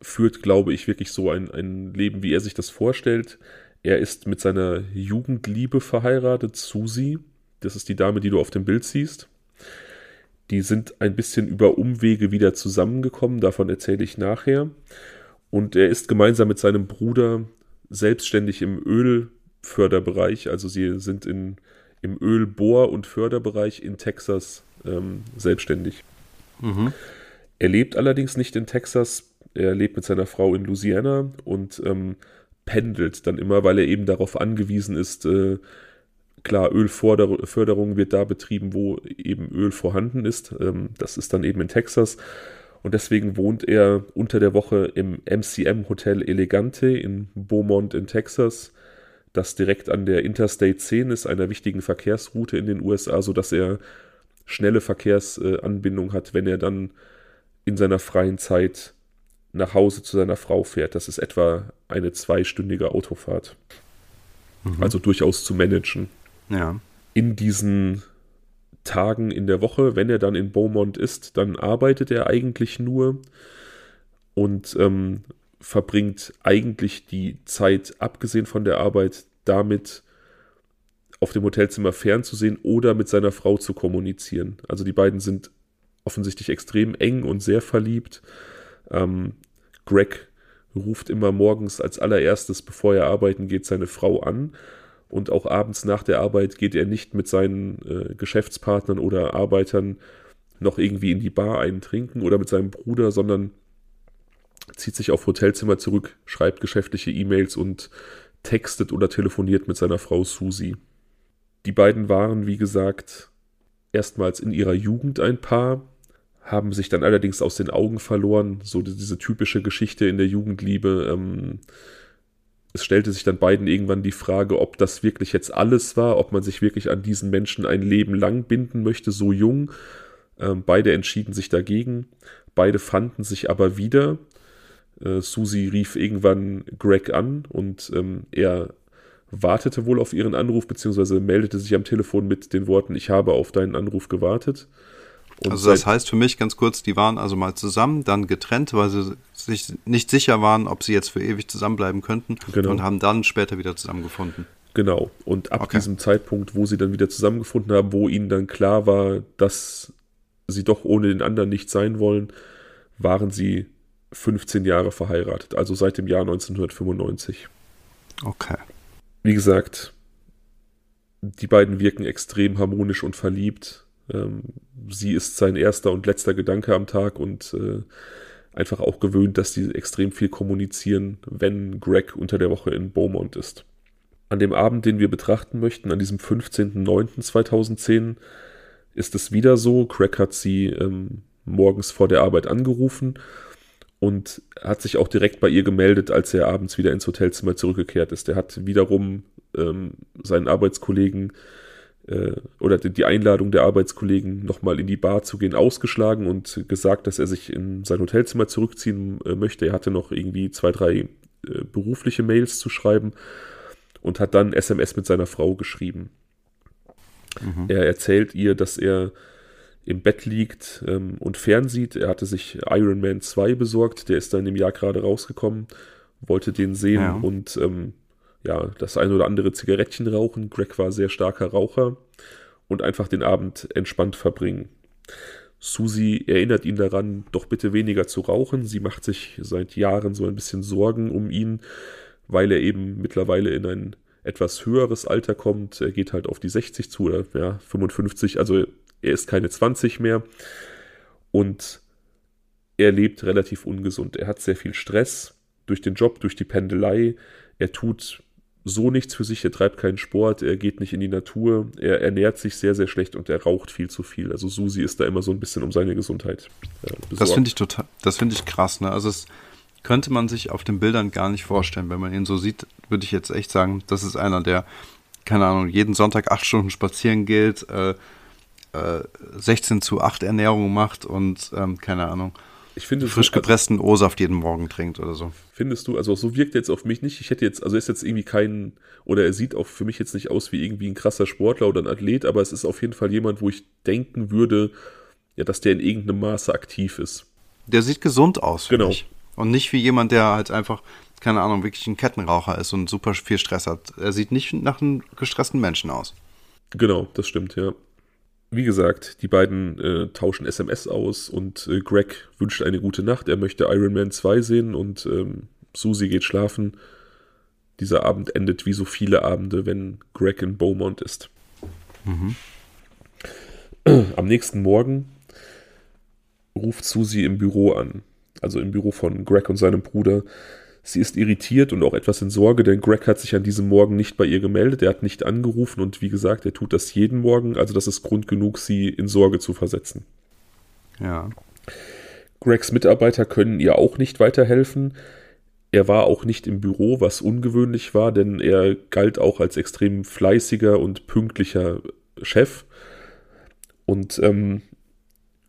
führt, glaube ich, wirklich so ein, ein Leben, wie er sich das vorstellt. Er ist mit seiner Jugendliebe verheiratet, Susie. Das ist die Dame, die du auf dem Bild siehst. Die sind ein bisschen über Umwege wieder zusammengekommen, davon erzähle ich nachher. Und er ist gemeinsam mit seinem Bruder selbstständig im Ölförderbereich, also sie sind in, im Ölbohr- und Förderbereich in Texas ähm, selbstständig. Mhm. Er lebt allerdings nicht in Texas, er lebt mit seiner Frau in Louisiana und ähm, pendelt dann immer, weil er eben darauf angewiesen ist, äh, klar, Ölförderung wird da betrieben, wo eben Öl vorhanden ist. Ähm, das ist dann eben in Texas. Und deswegen wohnt er unter der Woche im MCM Hotel Elegante in Beaumont in Texas, das direkt an der Interstate 10 ist, einer wichtigen Verkehrsroute in den USA, sodass er schnelle Verkehrsanbindung hat, wenn er dann in seiner freien Zeit nach Hause zu seiner Frau fährt. Das ist etwa eine zweistündige Autofahrt. Mhm. Also durchaus zu managen. Ja. In diesen Tagen in der Woche, wenn er dann in Beaumont ist, dann arbeitet er eigentlich nur und ähm, verbringt eigentlich die Zeit, abgesehen von der Arbeit, damit, auf dem Hotelzimmer fernzusehen oder mit seiner Frau zu kommunizieren. Also die beiden sind offensichtlich extrem eng und sehr verliebt. Ähm, Greg ruft immer morgens als allererstes, bevor er arbeiten geht, seine Frau an. Und auch abends nach der Arbeit geht er nicht mit seinen äh, Geschäftspartnern oder Arbeitern noch irgendwie in die Bar eintrinken oder mit seinem Bruder, sondern zieht sich auf Hotelzimmer zurück, schreibt geschäftliche E-Mails und textet oder telefoniert mit seiner Frau Susie. Die beiden waren, wie gesagt, erstmals in ihrer Jugend ein Paar, haben sich dann allerdings aus den Augen verloren, so diese typische Geschichte in der Jugendliebe. Ähm, es stellte sich dann beiden irgendwann die Frage, ob das wirklich jetzt alles war, ob man sich wirklich an diesen Menschen ein Leben lang binden möchte, so jung. Ähm, beide entschieden sich dagegen. Beide fanden sich aber wieder. Äh, Susi rief irgendwann Greg an und ähm, er wartete wohl auf ihren Anruf, beziehungsweise meldete sich am Telefon mit den Worten, ich habe auf deinen Anruf gewartet. Und also das heißt für mich ganz kurz, die waren also mal zusammen, dann getrennt, weil sie sich nicht sicher waren, ob sie jetzt für ewig zusammenbleiben könnten genau. und haben dann später wieder zusammengefunden. Genau. Und ab okay. diesem Zeitpunkt, wo sie dann wieder zusammengefunden haben, wo ihnen dann klar war, dass sie doch ohne den anderen nicht sein wollen, waren sie 15 Jahre verheiratet, also seit dem Jahr 1995. Okay. Wie gesagt, die beiden wirken extrem harmonisch und verliebt. Ähm, sie ist sein erster und letzter Gedanke am Tag und äh, einfach auch gewöhnt, dass sie extrem viel kommunizieren, wenn Greg unter der Woche in Beaumont ist. An dem Abend, den wir betrachten möchten, an diesem 15.09.2010, ist es wieder so. Greg hat sie ähm, morgens vor der Arbeit angerufen und hat sich auch direkt bei ihr gemeldet, als er abends wieder ins Hotelzimmer zurückgekehrt ist. Er hat wiederum ähm, seinen Arbeitskollegen äh, oder die Einladung der Arbeitskollegen nochmal in die Bar zu gehen ausgeschlagen und gesagt, dass er sich in sein Hotelzimmer zurückziehen äh, möchte. Er hatte noch irgendwie zwei, drei äh, berufliche Mails zu schreiben und hat dann SMS mit seiner Frau geschrieben. Mhm. Er erzählt ihr, dass er im Bett liegt ähm, und fernsieht. Er hatte sich Iron Man 2 besorgt, der ist dann im Jahr gerade rausgekommen, wollte den sehen ja. und ähm, ja, das ein oder andere Zigarettchen rauchen. Greg war sehr starker Raucher und einfach den Abend entspannt verbringen. Susie erinnert ihn daran, doch bitte weniger zu rauchen. Sie macht sich seit Jahren so ein bisschen Sorgen um ihn, weil er eben mittlerweile in ein etwas höheres Alter kommt. Er geht halt auf die 60 zu oder ja, 55. Also er ist keine 20 mehr und er lebt relativ ungesund. Er hat sehr viel Stress durch den Job, durch die Pendelei. Er tut so nichts für sich, er treibt keinen Sport, er geht nicht in die Natur, er ernährt sich sehr, sehr schlecht und er raucht viel zu viel. Also Susi ist da immer so ein bisschen um seine Gesundheit. Äh, das finde ich total, das finde ich krass, ne? Also es könnte man sich auf den Bildern gar nicht vorstellen. Wenn man ihn so sieht, würde ich jetzt echt sagen, das ist einer, der, keine Ahnung, jeden Sonntag acht Stunden spazieren geht, äh, 16 äh, zu 8 Ernährung macht und ähm, keine Ahnung. Ich finde, frisch gepressten also, O-Saft jeden Morgen trinkt oder so. Findest du, also so wirkt er jetzt auf mich nicht. Ich hätte jetzt, also er ist jetzt irgendwie kein, oder er sieht auch für mich jetzt nicht aus wie irgendwie ein krasser Sportler oder ein Athlet, aber es ist auf jeden Fall jemand, wo ich denken würde, ja, dass der in irgendeinem Maße aktiv ist. Der sieht gesund aus. Genau. Mich. Und nicht wie jemand, der halt einfach, keine Ahnung, wirklich ein Kettenraucher ist und super viel Stress hat. Er sieht nicht nach einem gestressten Menschen aus. Genau, das stimmt, ja wie gesagt, die beiden äh, tauschen SMS aus und äh, Greg wünscht eine gute Nacht. Er möchte Iron Man 2 sehen und ähm, Susie geht schlafen. Dieser Abend endet wie so viele Abende, wenn Greg in Beaumont ist. Mhm. Am nächsten Morgen ruft Susie im Büro an, also im Büro von Greg und seinem Bruder. Sie ist irritiert und auch etwas in Sorge, denn Greg hat sich an diesem Morgen nicht bei ihr gemeldet. Er hat nicht angerufen und wie gesagt, er tut das jeden Morgen. Also das ist Grund genug, sie in Sorge zu versetzen. Ja. Gregs Mitarbeiter können ihr auch nicht weiterhelfen. Er war auch nicht im Büro, was ungewöhnlich war, denn er galt auch als extrem fleißiger und pünktlicher Chef. Und ähm,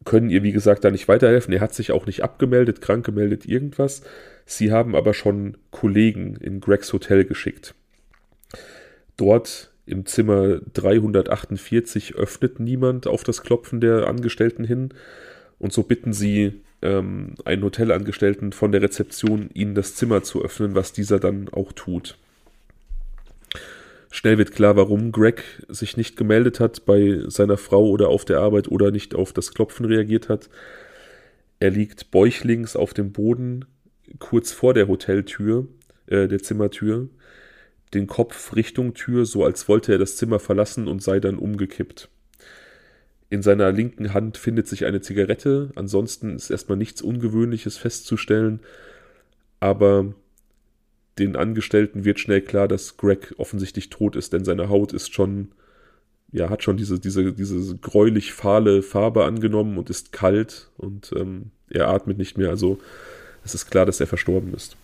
können ihr, wie gesagt, da nicht weiterhelfen. Er hat sich auch nicht abgemeldet, krank gemeldet, irgendwas. Sie haben aber schon Kollegen in Gregs Hotel geschickt. Dort im Zimmer 348 öffnet niemand auf das Klopfen der Angestellten hin und so bitten sie ähm, einen Hotelangestellten von der Rezeption, ihnen das Zimmer zu öffnen, was dieser dann auch tut. Schnell wird klar, warum Greg sich nicht gemeldet hat bei seiner Frau oder auf der Arbeit oder nicht auf das Klopfen reagiert hat. Er liegt bäuchlings auf dem Boden, kurz vor der Hoteltür, äh, der Zimmertür, den Kopf Richtung Tür, so als wollte er das Zimmer verlassen und sei dann umgekippt. In seiner linken Hand findet sich eine Zigarette, ansonsten ist erstmal nichts Ungewöhnliches festzustellen. aber den Angestellten wird schnell klar, dass Greg offensichtlich tot ist, denn seine Haut ist schon, ja, hat schon diese, diese, diese gräulich fahle Farbe angenommen und ist kalt und ähm, er atmet nicht mehr. Also es ist klar, dass er verstorben ist.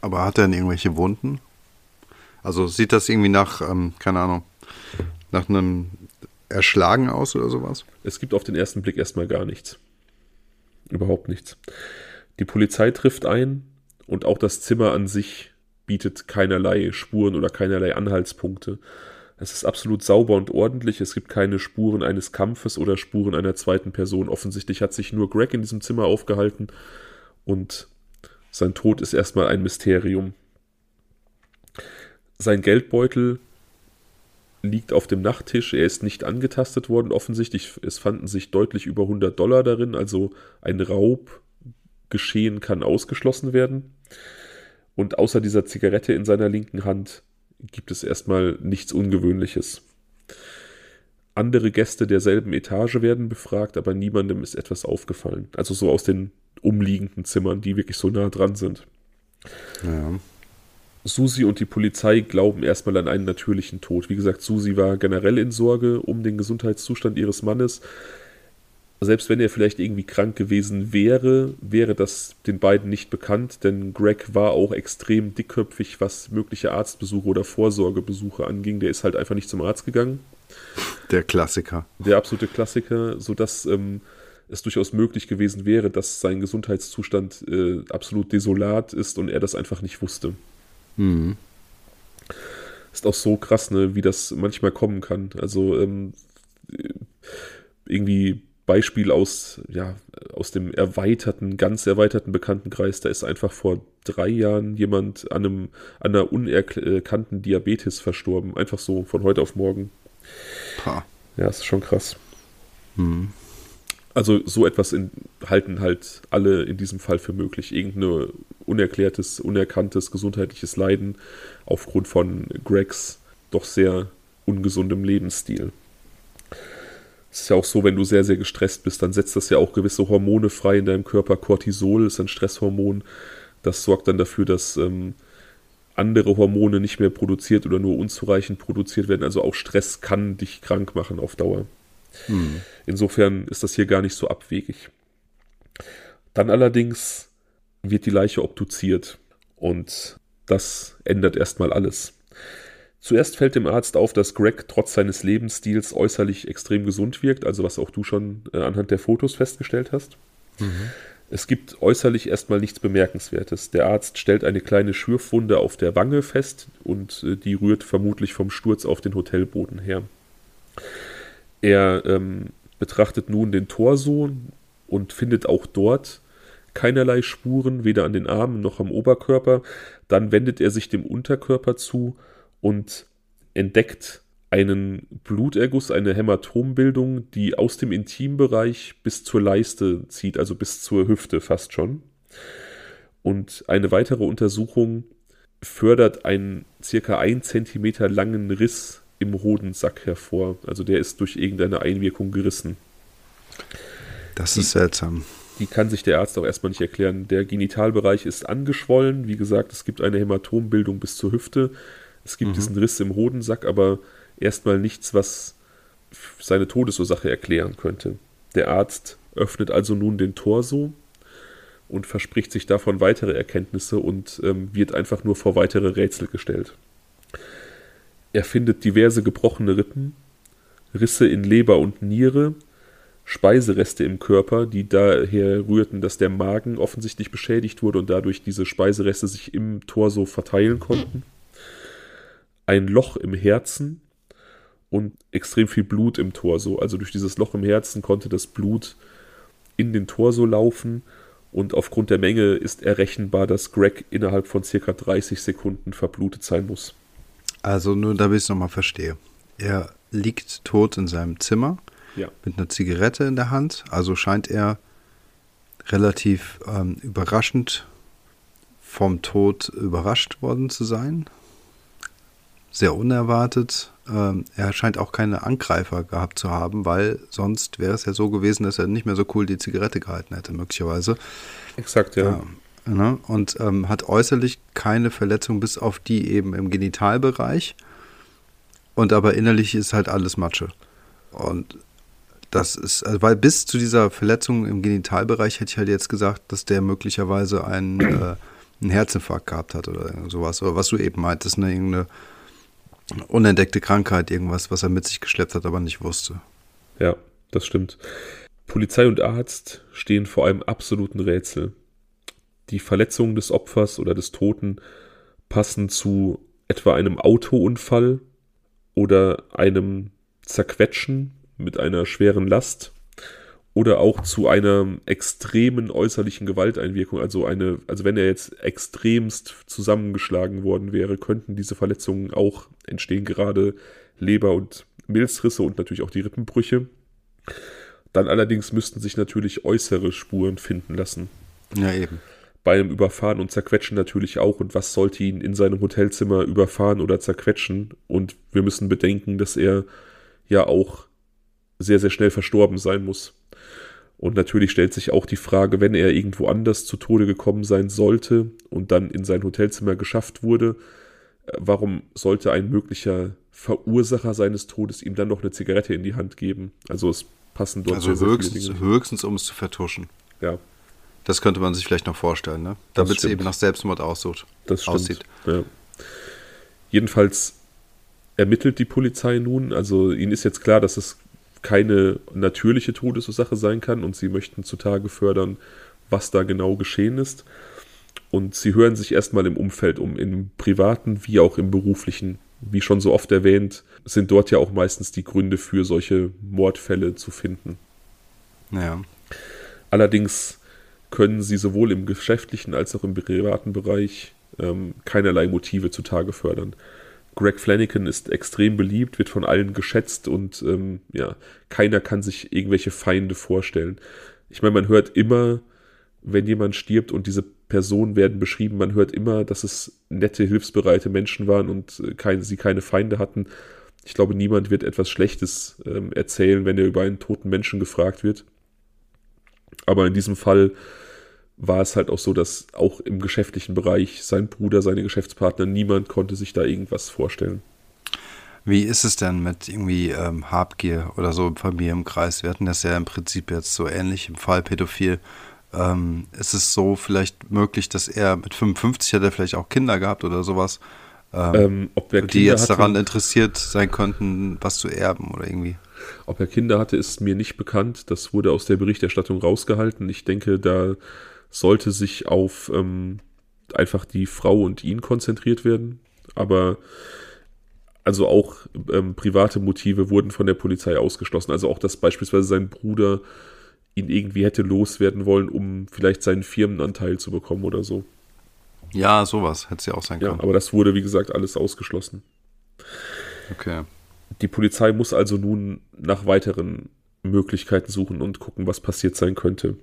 Aber hat er denn irgendwelche Wunden? Also sieht das irgendwie nach, ähm, keine Ahnung, nach einem Erschlagen aus oder sowas? Es gibt auf den ersten Blick erstmal gar nichts. Überhaupt nichts. Die Polizei trifft ein und auch das Zimmer an sich bietet keinerlei Spuren oder keinerlei Anhaltspunkte. Es ist absolut sauber und ordentlich. Es gibt keine Spuren eines Kampfes oder Spuren einer zweiten Person. Offensichtlich hat sich nur Greg in diesem Zimmer aufgehalten und sein Tod ist erstmal ein Mysterium. Sein Geldbeutel liegt auf dem Nachttisch. Er ist nicht angetastet worden, offensichtlich. Es fanden sich deutlich über 100 Dollar darin, also ein Raubgeschehen kann ausgeschlossen werden. Und außer dieser Zigarette in seiner linken Hand gibt es erstmal nichts Ungewöhnliches. Andere Gäste derselben Etage werden befragt, aber niemandem ist etwas aufgefallen. Also so aus den umliegenden Zimmern, die wirklich so nah dran sind. Ja. Susi und die Polizei glauben erstmal an einen natürlichen Tod. Wie gesagt, Susi war generell in Sorge um den Gesundheitszustand ihres Mannes. Selbst wenn er vielleicht irgendwie krank gewesen wäre, wäre das den beiden nicht bekannt, denn Greg war auch extrem dickköpfig, was mögliche Arztbesuche oder Vorsorgebesuche anging. Der ist halt einfach nicht zum Arzt gegangen. Der Klassiker. Der absolute Klassiker, sodass ähm, es durchaus möglich gewesen wäre, dass sein Gesundheitszustand äh, absolut desolat ist und er das einfach nicht wusste. Mhm. Ist auch so krass, ne, wie das manchmal kommen kann. Also ähm, irgendwie Beispiel aus, ja, aus dem erweiterten, ganz erweiterten Bekanntenkreis, da ist einfach vor drei Jahren jemand an, einem, an einer unerkannten Diabetes verstorben. Einfach so von heute auf morgen. Pah. Ja, ist schon krass. Mhm. Also so etwas in, halten halt alle in diesem Fall für möglich. Irgendein unerklärtes, unerkanntes gesundheitliches Leiden aufgrund von Gregs doch sehr ungesundem Lebensstil. Es ist ja auch so, wenn du sehr, sehr gestresst bist, dann setzt das ja auch gewisse Hormone frei in deinem Körper. Cortisol ist ein Stresshormon. Das sorgt dann dafür, dass ähm, andere Hormone nicht mehr produziert oder nur unzureichend produziert werden. Also auch Stress kann dich krank machen auf Dauer. Hm. Insofern ist das hier gar nicht so abwegig. Dann allerdings wird die Leiche obduziert und das ändert erstmal alles. Zuerst fällt dem Arzt auf, dass Greg trotz seines Lebensstils äußerlich extrem gesund wirkt, also was auch du schon äh, anhand der Fotos festgestellt hast. Mhm. Es gibt äußerlich erstmal nichts Bemerkenswertes. Der Arzt stellt eine kleine Schürfwunde auf der Wange fest und äh, die rührt vermutlich vom Sturz auf den Hotelboden her. Er ähm, betrachtet nun den Torso und findet auch dort keinerlei Spuren, weder an den Armen noch am Oberkörper. Dann wendet er sich dem Unterkörper zu und entdeckt einen Bluterguss, eine Hämatombildung, die aus dem Intimbereich bis zur Leiste zieht, also bis zur Hüfte fast schon. Und eine weitere Untersuchung fördert einen circa ein Zentimeter langen Riss im Hodensack hervor. Also der ist durch irgendeine Einwirkung gerissen. Das die, ist seltsam. Die kann sich der Arzt auch erstmal nicht erklären. Der Genitalbereich ist angeschwollen. Wie gesagt, es gibt eine Hämatombildung bis zur Hüfte. Es gibt mhm. diesen Riss im Hodensack, aber erstmal nichts, was seine Todesursache erklären könnte. Der Arzt öffnet also nun den Torso und verspricht sich davon weitere Erkenntnisse und ähm, wird einfach nur vor weitere Rätsel gestellt. Er findet diverse gebrochene Rippen, Risse in Leber und Niere, Speisereste im Körper, die daher rührten, dass der Magen offensichtlich beschädigt wurde und dadurch diese Speisereste sich im Torso verteilen konnten. Ein Loch im Herzen und extrem viel Blut im Torso. Also durch dieses Loch im Herzen konnte das Blut in den Torso laufen und aufgrund der Menge ist errechenbar, dass Greg innerhalb von circa 30 Sekunden verblutet sein muss. Also nur damit ich es nochmal verstehe. Er liegt tot in seinem Zimmer ja. mit einer Zigarette in der Hand. Also scheint er relativ ähm, überraschend vom Tod überrascht worden zu sein. Sehr unerwartet. Ähm, er scheint auch keine Angreifer gehabt zu haben, weil sonst wäre es ja so gewesen, dass er nicht mehr so cool die Zigarette gehalten hätte, möglicherweise. Exakt, ja. Ähm, Ne? Und ähm, hat äußerlich keine Verletzung, bis auf die eben im Genitalbereich. Und aber innerlich ist halt alles Matsche. Und das ist, also weil bis zu dieser Verletzung im Genitalbereich hätte ich halt jetzt gesagt, dass der möglicherweise einen, äh, einen Herzinfarkt gehabt hat oder sowas. Oder was du eben meintest, ne, irgendeine unentdeckte Krankheit, irgendwas, was er mit sich geschleppt hat, aber nicht wusste. Ja, das stimmt. Polizei und Arzt stehen vor einem absoluten Rätsel. Die Verletzungen des Opfers oder des Toten passen zu etwa einem Autounfall oder einem Zerquetschen mit einer schweren Last oder auch zu einer extremen äußerlichen Gewalteinwirkung. Also eine, also wenn er jetzt extremst zusammengeschlagen worden wäre, könnten diese Verletzungen auch entstehen, gerade Leber- und Milzrisse und natürlich auch die Rippenbrüche. Dann allerdings müssten sich natürlich äußere Spuren finden lassen. Ja, eben. Bei einem Überfahren und Zerquetschen natürlich auch. Und was sollte ihn in seinem Hotelzimmer überfahren oder zerquetschen? Und wir müssen bedenken, dass er ja auch sehr, sehr schnell verstorben sein muss. Und natürlich stellt sich auch die Frage, wenn er irgendwo anders zu Tode gekommen sein sollte und dann in sein Hotelzimmer geschafft wurde, äh, warum sollte ein möglicher Verursacher seines Todes ihm dann noch eine Zigarette in die Hand geben? Also es passen dort also sehr, höchstens, sehr höchstens, um es zu vertuschen. Ja. Das könnte man sich vielleicht noch vorstellen, ne? Damit es eben nach Selbstmord aussucht, das stimmt. aussieht. Ja. Jedenfalls ermittelt die Polizei nun, also ihnen ist jetzt klar, dass es keine natürliche Todesursache sein kann und sie möchten zutage fördern, was da genau geschehen ist. Und sie hören sich erstmal im Umfeld um, im privaten wie auch im beruflichen. Wie schon so oft erwähnt, sind dort ja auch meistens die Gründe für solche Mordfälle zu finden. Ja. Allerdings können sie sowohl im geschäftlichen als auch im privaten Bereich ähm, keinerlei Motive zutage fördern. Greg Flanagan ist extrem beliebt, wird von allen geschätzt und ähm, ja, keiner kann sich irgendwelche Feinde vorstellen. Ich meine, man hört immer, wenn jemand stirbt und diese Personen werden beschrieben, man hört immer, dass es nette, hilfsbereite Menschen waren und äh, kein, sie keine Feinde hatten. Ich glaube, niemand wird etwas Schlechtes ähm, erzählen, wenn er über einen toten Menschen gefragt wird. Aber in diesem Fall war es halt auch so, dass auch im geschäftlichen Bereich sein Bruder, seine Geschäftspartner, niemand konnte sich da irgendwas vorstellen. Wie ist es denn mit irgendwie ähm, Habgier oder so im Familienkreis? Wir hatten das ja im Prinzip jetzt so ähnlich im Fall Pädophil. Ähm, ist es so vielleicht möglich, dass er mit 55 hat er vielleicht auch Kinder gehabt oder sowas, ähm, ähm die jetzt hatte, daran interessiert sein könnten, was zu erben oder irgendwie? Ob er Kinder hatte, ist mir nicht bekannt. Das wurde aus der Berichterstattung rausgehalten. Ich denke, da sollte sich auf ähm, einfach die Frau und ihn konzentriert werden. Aber also auch ähm, private Motive wurden von der Polizei ausgeschlossen. Also auch, dass beispielsweise sein Bruder ihn irgendwie hätte loswerden wollen, um vielleicht seinen Firmenanteil zu bekommen oder so. Ja, sowas hätte es ja auch sein können. Ja, aber das wurde, wie gesagt, alles ausgeschlossen. Okay. Die Polizei muss also nun nach weiteren Möglichkeiten suchen und gucken, was passiert sein könnte.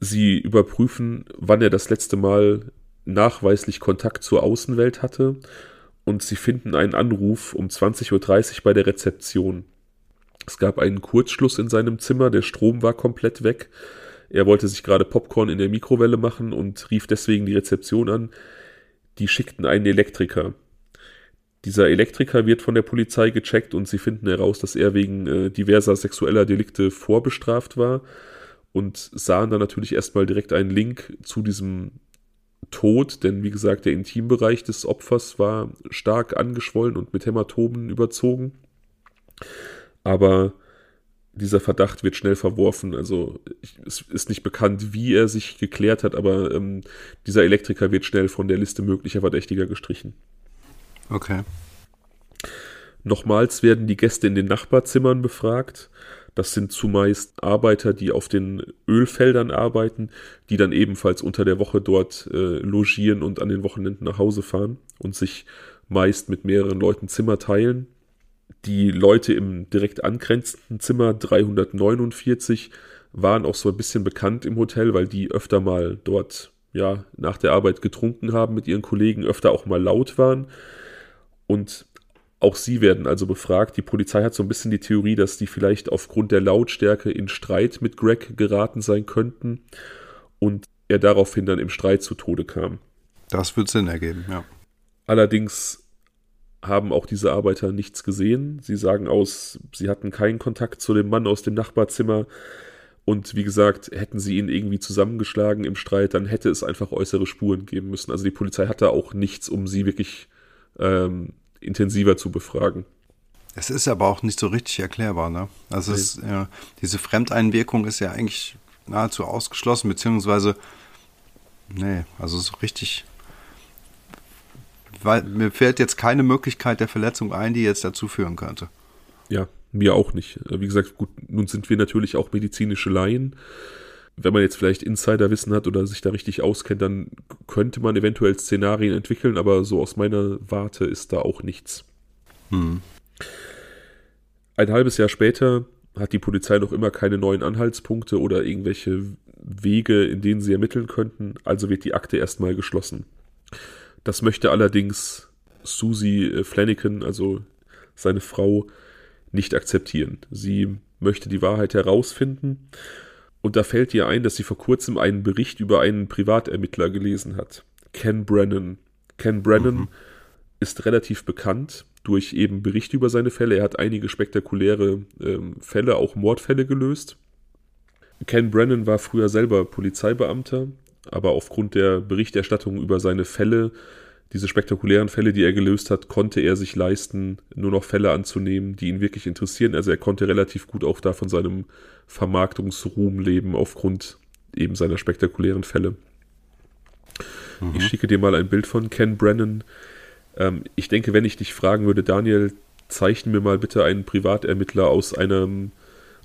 Sie überprüfen, wann er das letzte Mal nachweislich Kontakt zur Außenwelt hatte und sie finden einen Anruf um 20.30 Uhr bei der Rezeption. Es gab einen Kurzschluss in seinem Zimmer, der Strom war komplett weg. Er wollte sich gerade Popcorn in der Mikrowelle machen und rief deswegen die Rezeption an. Die schickten einen Elektriker. Dieser Elektriker wird von der Polizei gecheckt und sie finden heraus, dass er wegen äh, diverser sexueller Delikte vorbestraft war und sahen dann natürlich erstmal direkt einen Link zu diesem Tod, denn wie gesagt, der Intimbereich des Opfers war stark angeschwollen und mit Hämatomen überzogen. Aber dieser Verdacht wird schnell verworfen. Also es ist nicht bekannt, wie er sich geklärt hat, aber ähm, dieser Elektriker wird schnell von der Liste möglicher Verdächtiger gestrichen. Okay. Nochmals werden die Gäste in den Nachbarzimmern befragt. Das sind zumeist Arbeiter, die auf den Ölfeldern arbeiten, die dann ebenfalls unter der Woche dort äh, logieren und an den Wochenenden nach Hause fahren und sich meist mit mehreren Leuten Zimmer teilen. Die Leute im direkt angrenzenden Zimmer 349 waren auch so ein bisschen bekannt im Hotel, weil die öfter mal dort ja nach der Arbeit getrunken haben mit ihren Kollegen, öfter auch mal laut waren. Und auch sie werden also befragt. Die Polizei hat so ein bisschen die Theorie, dass die vielleicht aufgrund der Lautstärke in Streit mit Greg geraten sein könnten. Und er daraufhin dann im Streit zu Tode kam. Das wird Sinn ergeben, ja. Allerdings haben auch diese Arbeiter nichts gesehen. Sie sagen aus, sie hatten keinen Kontakt zu dem Mann aus dem Nachbarzimmer. Und wie gesagt, hätten sie ihn irgendwie zusammengeschlagen im Streit, dann hätte es einfach äußere Spuren geben müssen. Also die Polizei hatte auch nichts, um sie wirklich ähm, intensiver zu befragen. Es ist aber auch nicht so richtig erklärbar, ne? Also nee. es, ja, diese Fremdeinwirkung ist ja eigentlich nahezu ausgeschlossen, beziehungsweise, nee, also so richtig weil mir fällt jetzt keine Möglichkeit der Verletzung ein, die jetzt dazu führen könnte. Ja, mir auch nicht. Wie gesagt, gut, nun sind wir natürlich auch medizinische Laien. Wenn man jetzt vielleicht Insiderwissen hat oder sich da richtig auskennt, dann könnte man eventuell Szenarien entwickeln, aber so aus meiner Warte ist da auch nichts. Hm. Ein halbes Jahr später hat die Polizei noch immer keine neuen Anhaltspunkte oder irgendwelche Wege, in denen sie ermitteln könnten, also wird die Akte erstmal geschlossen. Das möchte allerdings Susie äh, Flanagan, also seine Frau, nicht akzeptieren. Sie möchte die Wahrheit herausfinden und da fällt ihr ein, dass sie vor kurzem einen Bericht über einen Privatermittler gelesen hat. Ken Brennan. Ken Brennan mhm. ist relativ bekannt durch eben Berichte über seine Fälle. Er hat einige spektakuläre ähm, Fälle, auch Mordfälle gelöst. Ken Brennan war früher selber Polizeibeamter aber aufgrund der Berichterstattung über seine Fälle, diese spektakulären Fälle, die er gelöst hat, konnte er sich leisten, nur noch Fälle anzunehmen, die ihn wirklich interessieren. Also er konnte relativ gut auch da von seinem Vermarktungsruhm leben, aufgrund eben seiner spektakulären Fälle. Mhm. Ich schicke dir mal ein Bild von Ken Brennan. Ähm, ich denke, wenn ich dich fragen würde, Daniel, zeichne mir mal bitte einen Privatermittler aus einem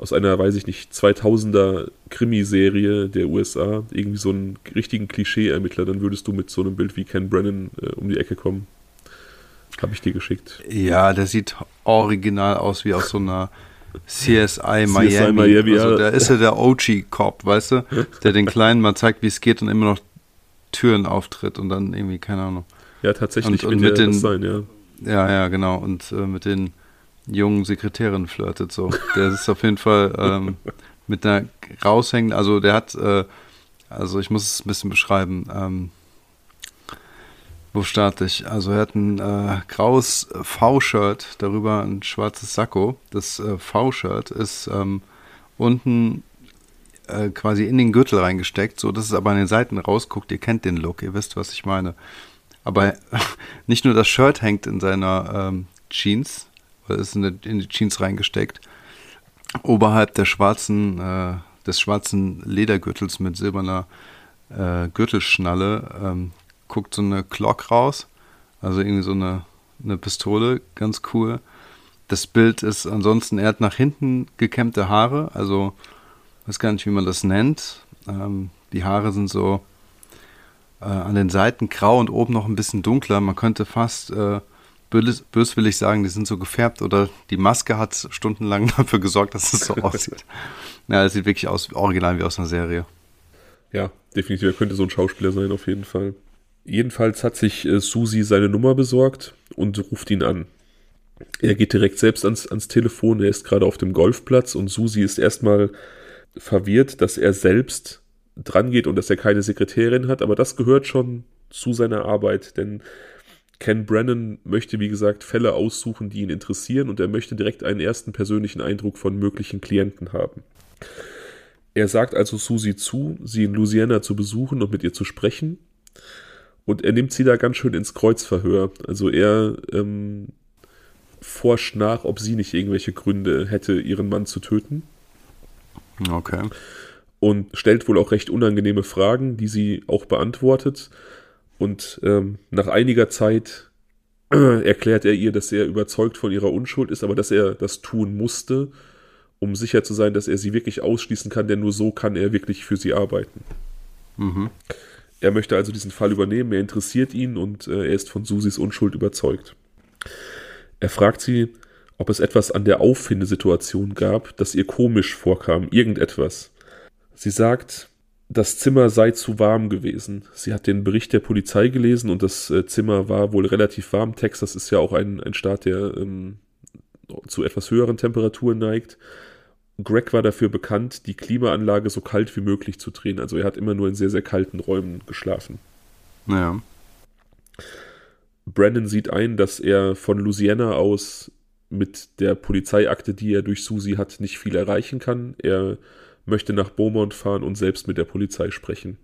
aus einer, weiß ich nicht, 2000er Krimiserie der USA, irgendwie so einen richtigen Klischee-Ermittler, dann würdest du mit so einem Bild wie Ken Brennan äh, um die Ecke kommen. Habe ich dir geschickt. Ja, der sieht original aus wie aus so einer CSI Miami. [laughs] CSI Miami also, da ist ja der OG-Cop, weißt du? Der den Kleinen mal zeigt, wie es geht und immer noch Türen auftritt und dann irgendwie, keine Ahnung. Ja, tatsächlich und, und mit den, sein, ja. Ja, ja, genau. Und äh, mit den jungen Sekretärin flirtet. So, der ist auf jeden Fall ähm, mit einer raushängenden, also der hat, äh, also ich muss es ein bisschen beschreiben. Ähm, wo starte ich? Also er hat ein äh, graues V-Shirt, darüber ein schwarzes Sakko. Das äh, V-Shirt ist ähm, unten äh, quasi in den Gürtel reingesteckt, so dass es aber an den Seiten rausguckt. Ihr kennt den Look, ihr wisst, was ich meine. Aber [laughs] nicht nur das Shirt hängt in seiner ähm, Jeans, ist in, in die Jeans reingesteckt. Oberhalb der schwarzen, äh, des schwarzen Ledergürtels mit silberner äh, Gürtelschnalle ähm, guckt so eine Glock raus. Also irgendwie so eine, eine Pistole, ganz cool. Das Bild ist ansonsten, er hat nach hinten gekämmte Haare, also weiß gar nicht, wie man das nennt. Ähm, die Haare sind so äh, an den Seiten grau und oben noch ein bisschen dunkler. Man könnte fast äh, böswillig sagen, die sind so gefärbt oder die Maske hat stundenlang [laughs] dafür gesorgt, dass es so [laughs] aussieht. Ja, es sieht wirklich aus, original wie aus einer Serie. Ja, definitiv. Er könnte so ein Schauspieler sein, auf jeden Fall. Jedenfalls hat sich äh, Susi seine Nummer besorgt und ruft ihn an. Er geht direkt selbst ans, ans Telefon, er ist gerade auf dem Golfplatz und Susi ist erstmal verwirrt, dass er selbst dran geht und dass er keine Sekretärin hat, aber das gehört schon zu seiner Arbeit, denn Ken Brennan möchte, wie gesagt, Fälle aussuchen, die ihn interessieren und er möchte direkt einen ersten persönlichen Eindruck von möglichen Klienten haben. Er sagt also Susie zu, sie in Louisiana zu besuchen und mit ihr zu sprechen. Und er nimmt sie da ganz schön ins Kreuzverhör. Also er ähm, forscht nach, ob sie nicht irgendwelche Gründe hätte, ihren Mann zu töten. Okay. Und stellt wohl auch recht unangenehme Fragen, die sie auch beantwortet. Und ähm, nach einiger Zeit äh, erklärt er ihr, dass er überzeugt von ihrer Unschuld ist, aber dass er das tun musste, um sicher zu sein, dass er sie wirklich ausschließen kann, denn nur so kann er wirklich für sie arbeiten. Mhm. Er möchte also diesen Fall übernehmen, er interessiert ihn und äh, er ist von Susis Unschuld überzeugt. Er fragt sie, ob es etwas an der Auffindesituation gab, das ihr komisch vorkam, irgendetwas. Sie sagt, das Zimmer sei zu warm gewesen. Sie hat den Bericht der Polizei gelesen und das äh, Zimmer war wohl relativ warm. Texas ist ja auch ein, ein Staat, der ähm, zu etwas höheren Temperaturen neigt. Greg war dafür bekannt, die Klimaanlage so kalt wie möglich zu drehen. Also er hat immer nur in sehr, sehr kalten Räumen geschlafen. Naja. Brandon sieht ein, dass er von Louisiana aus mit der Polizeiakte, die er durch Susi hat, nicht viel erreichen kann. Er möchte nach Beaumont fahren und selbst mit der Polizei sprechen.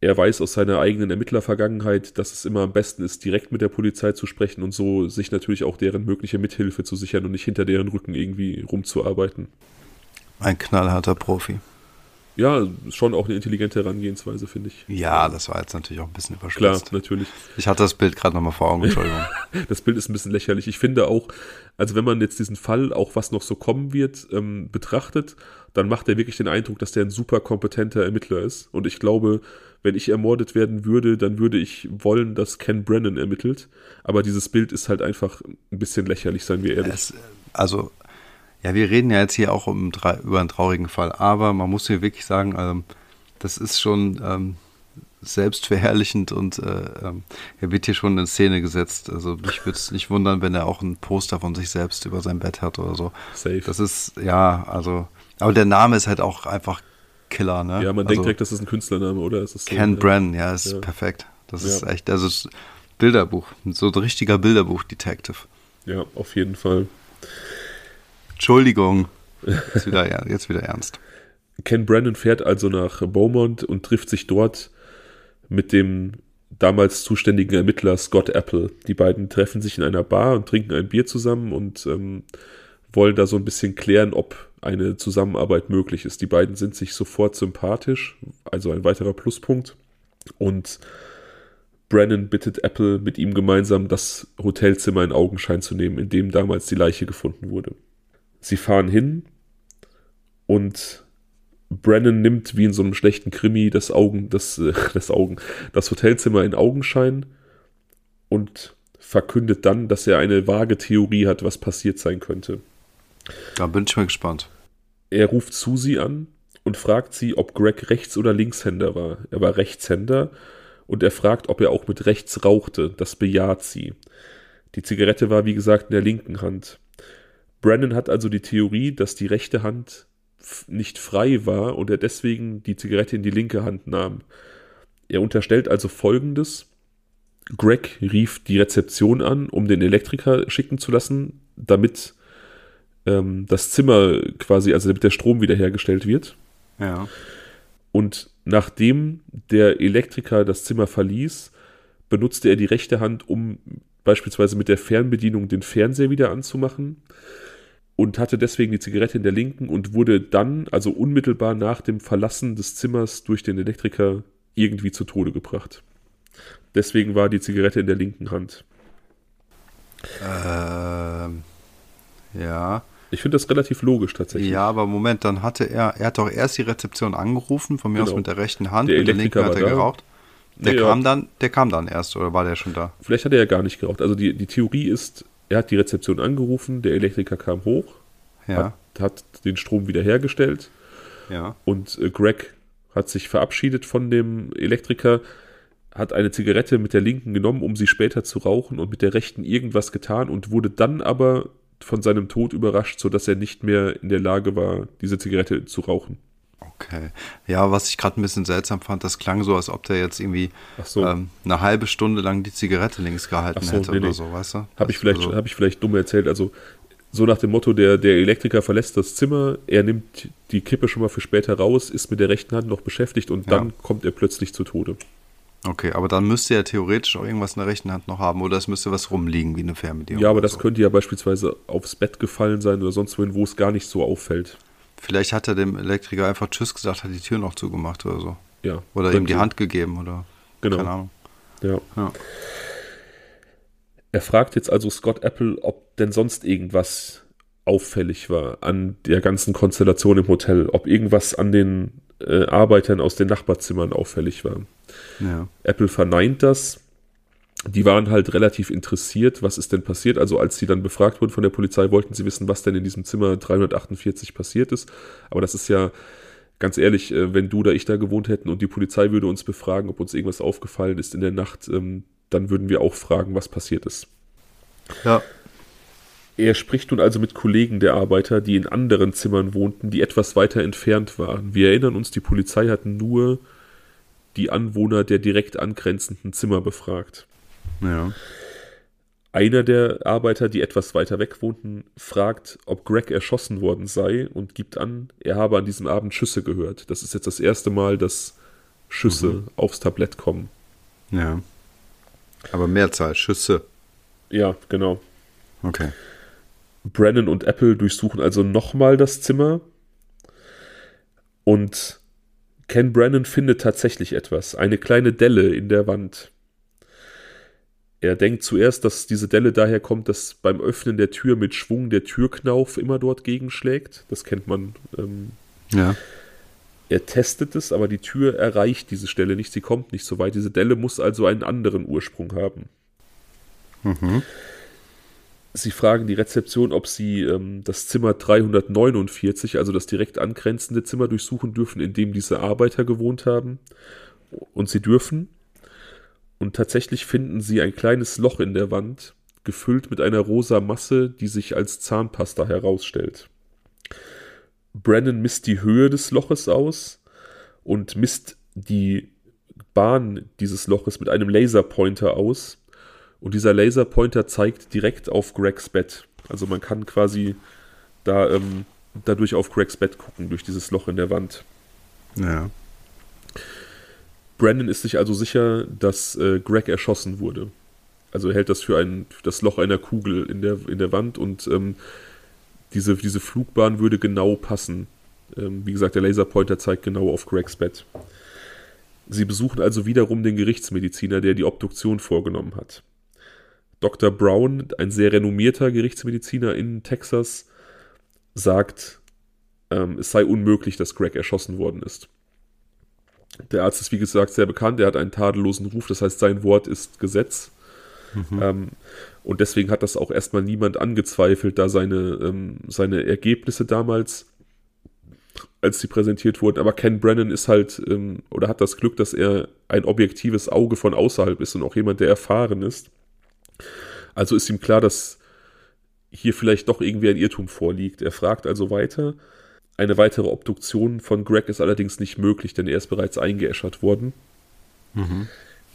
Er weiß aus seiner eigenen Ermittlervergangenheit, dass es immer am besten ist, direkt mit der Polizei zu sprechen und so sich natürlich auch deren mögliche Mithilfe zu sichern und nicht hinter deren Rücken irgendwie rumzuarbeiten. Ein knallharter Profi ja, schon auch eine intelligente Herangehensweise, finde ich. Ja, das war jetzt natürlich auch ein bisschen überspitzt. Klar, natürlich. Ich hatte das Bild gerade nochmal vor Augen, Entschuldigung. [laughs] das Bild ist ein bisschen lächerlich. Ich finde auch, also wenn man jetzt diesen Fall, auch was noch so kommen wird, ähm, betrachtet, dann macht er wirklich den Eindruck, dass der ein super kompetenter Ermittler ist. Und ich glaube, wenn ich ermordet werden würde, dann würde ich wollen, dass Ken Brennan ermittelt. Aber dieses Bild ist halt einfach ein bisschen lächerlich, seien wir ehrlich. Es, also ja, wir reden ja jetzt hier auch um, über einen traurigen Fall, aber man muss hier wirklich sagen, ähm, das ist schon ähm, selbstverherrlichend und äh, ähm, er wird hier schon in Szene gesetzt. Also mich würde es nicht wundern, wenn er auch ein Poster von sich selbst über sein Bett hat oder so. Safe. Das ist, ja, also, aber der Name ist halt auch einfach Killer, ne? Ja, man also, denkt direkt, das ist ein Künstlername, oder? Ist so, Ken ja. Brennan, ja, ist ja. perfekt. Das ja. ist echt, also ist Bilderbuch, so ein richtiger Bilderbuch-Detective. Ja, auf jeden Fall. Entschuldigung. Jetzt wieder, jetzt wieder ernst. Ken Brandon fährt also nach Beaumont und trifft sich dort mit dem damals zuständigen Ermittler Scott Apple. Die beiden treffen sich in einer Bar und trinken ein Bier zusammen und ähm, wollen da so ein bisschen klären, ob eine Zusammenarbeit möglich ist. Die beiden sind sich sofort sympathisch, also ein weiterer Pluspunkt. Und Brandon bittet Apple, mit ihm gemeinsam das Hotelzimmer in Augenschein zu nehmen, in dem damals die Leiche gefunden wurde. Sie fahren hin und Brennan nimmt wie in so einem schlechten Krimi das Augen, das, äh, [laughs] das Augen, das Hotelzimmer in Augenschein und verkündet dann, dass er eine vage Theorie hat, was passiert sein könnte. Da bin ich mal gespannt. Er ruft Susi an und fragt sie, ob Greg Rechts- oder Linkshänder war. Er war Rechtshänder und er fragt, ob er auch mit rechts rauchte. Das bejaht sie. Die Zigarette war, wie gesagt, in der linken Hand. Brandon hat also die Theorie, dass die rechte Hand nicht frei war und er deswegen die Zigarette in die linke Hand nahm. Er unterstellt also folgendes. Greg rief die Rezeption an, um den Elektriker schicken zu lassen, damit ähm, das Zimmer quasi, also damit der Strom wiederhergestellt wird. Ja. Und nachdem der Elektriker das Zimmer verließ, benutzte er die rechte Hand, um beispielsweise mit der Fernbedienung den Fernseher wieder anzumachen und hatte deswegen die Zigarette in der linken und wurde dann, also unmittelbar nach dem Verlassen des Zimmers durch den Elektriker, irgendwie zu Tode gebracht. Deswegen war die Zigarette in der linken Hand. Ähm, ja. Ich finde das relativ logisch tatsächlich. Ja, aber Moment, dann hatte er, er hat doch erst die Rezeption angerufen, von mir genau. aus mit der rechten Hand, der mit der linken hat er da. geraucht. Der nee, kam ja. dann, der kam dann erst, oder war der schon da? Vielleicht hat er ja gar nicht geraucht. Also die, die Theorie ist, er hat die Rezeption angerufen, der Elektriker kam hoch, ja. hat, hat, den Strom wiederhergestellt ja. und äh, Greg hat sich verabschiedet von dem Elektriker, hat eine Zigarette mit der linken genommen, um sie später zu rauchen und mit der rechten irgendwas getan und wurde dann aber von seinem Tod überrascht, sodass er nicht mehr in der Lage war, diese Zigarette zu rauchen. Okay. Ja, was ich gerade ein bisschen seltsam fand, das klang so, als ob der jetzt irgendwie so. ähm, eine halbe Stunde lang die Zigarette links gehalten so, hätte nee, oder nee. so, weißt du? Habe ich, vielleicht, also, hab ich vielleicht dumm erzählt. Also so nach dem Motto, der, der Elektriker verlässt das Zimmer, er nimmt die Kippe schon mal für später raus, ist mit der rechten Hand noch beschäftigt und dann kommt er plötzlich zu Tode. Okay, aber dann müsste er theoretisch auch irgendwas in der rechten Hand noch haben oder es müsste was rumliegen wie eine Fernbedienung. Ja, aber das so. könnte ja beispielsweise aufs Bett gefallen sein oder sonst wohin, wo es gar nicht so auffällt. Vielleicht hat er dem Elektriker einfach Tschüss gesagt, hat die Tür noch zugemacht oder so. Ja. Oder ihm die Hand gegeben oder genau. keine Ahnung. Ja. ja. Er fragt jetzt also Scott Apple, ob denn sonst irgendwas auffällig war an der ganzen Konstellation im Hotel, ob irgendwas an den äh, Arbeitern aus den Nachbarzimmern auffällig war. Ja. Apple verneint das die waren halt relativ interessiert, was ist denn passiert. Also als sie dann befragt wurden von der Polizei, wollten sie wissen, was denn in diesem Zimmer 348 passiert ist. Aber das ist ja ganz ehrlich, äh, wenn du oder ich da gewohnt hätten und die Polizei würde uns befragen, ob uns irgendwas aufgefallen ist in der Nacht, ähm, dann würden wir auch fragen, was passiert ist. Ja. Er spricht nun also mit Kollegen der Arbeiter, die in anderen Zimmern wohnten, die etwas weiter entfernt waren. Wir erinnern uns, die Polizei hat nur die Anwohner der direkt angrenzenden Zimmer befragt. Ja. Einer der Arbeiter, die etwas weiter weg wohnten, fragt, ob Greg erschossen worden sei und gibt an, er habe an diesem Abend Schüsse gehört. Das ist jetzt das erste Mal, dass Schüsse mhm. aufs Tablett kommen. Ja. Aber Mehrzahl, Schüsse. Ja, genau. Okay. Brennan und Apple durchsuchen also nochmal das Zimmer und Ken Brennan findet tatsächlich etwas, eine kleine Delle in der Wand. Er denkt zuerst, dass diese Delle daher kommt, dass beim Öffnen der Tür mit Schwung der Türknauf immer dort gegenschlägt. Das kennt man. Ähm, ja. Er testet es, aber die Tür erreicht diese Stelle nicht. Sie kommt nicht so weit. Diese Delle muss also einen anderen Ursprung haben. Mhm. Sie fragen die Rezeption, ob sie ähm, das Zimmer 349, also das direkt angrenzende Zimmer, durchsuchen dürfen, in dem diese Arbeiter gewohnt haben. Und sie dürfen. Und tatsächlich finden sie ein kleines Loch in der Wand, gefüllt mit einer rosa Masse, die sich als Zahnpasta herausstellt. Brennan misst die Höhe des Loches aus und misst die Bahn dieses Loches mit einem Laserpointer aus und dieser Laserpointer zeigt direkt auf Gregs Bett. Also man kann quasi da ähm, dadurch auf Gregs Bett gucken, durch dieses Loch in der Wand. Ja. Brandon ist sich also sicher, dass äh, Greg erschossen wurde. Also er hält das für ein, das Loch einer Kugel in der, in der Wand und ähm, diese, diese Flugbahn würde genau passen. Ähm, wie gesagt, der Laserpointer zeigt genau auf Gregs Bett. Sie besuchen also wiederum den Gerichtsmediziner, der die Obduktion vorgenommen hat. Dr. Brown, ein sehr renommierter Gerichtsmediziner in Texas, sagt, ähm, es sei unmöglich, dass Greg erschossen worden ist. Der Arzt ist, wie gesagt, sehr bekannt. Er hat einen tadellosen Ruf, das heißt, sein Wort ist Gesetz. Mhm. Ähm, und deswegen hat das auch erstmal niemand angezweifelt, da seine, ähm, seine Ergebnisse damals, als sie präsentiert wurden. Aber Ken Brennan ist halt, ähm, oder hat das Glück, dass er ein objektives Auge von außerhalb ist und auch jemand, der erfahren ist. Also ist ihm klar, dass hier vielleicht doch irgendwie ein Irrtum vorliegt. Er fragt also weiter. Eine weitere Obduktion von Greg ist allerdings nicht möglich, denn er ist bereits eingeäschert worden. Mhm.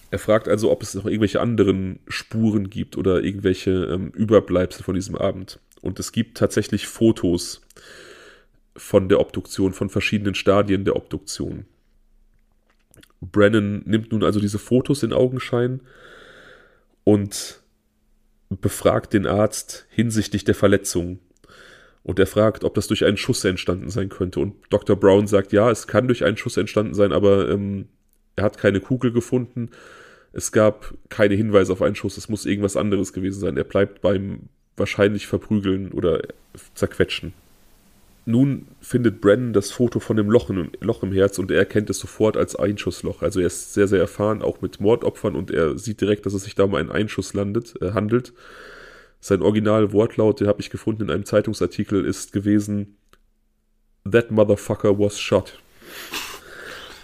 Er fragt also, ob es noch irgendwelche anderen Spuren gibt oder irgendwelche ähm, Überbleibsel von diesem Abend. Und es gibt tatsächlich Fotos von der Obduktion, von verschiedenen Stadien der Obduktion. Brennan nimmt nun also diese Fotos in Augenschein und befragt den Arzt hinsichtlich der Verletzung. Und er fragt, ob das durch einen Schuss entstanden sein könnte. Und Dr. Brown sagt, ja, es kann durch einen Schuss entstanden sein, aber ähm, er hat keine Kugel gefunden. Es gab keine Hinweise auf einen Schuss. Es muss irgendwas anderes gewesen sein. Er bleibt beim wahrscheinlich Verprügeln oder Zerquetschen. Nun findet Brennan das Foto von dem Loch, Loch im Herz und er erkennt es sofort als Einschussloch. Also er ist sehr, sehr erfahren, auch mit Mordopfern und er sieht direkt, dass es sich da um einen Einschuss landet, äh, handelt. Sein Original-Wortlaut, den habe ich gefunden in einem Zeitungsartikel, ist gewesen: That motherfucker was shot.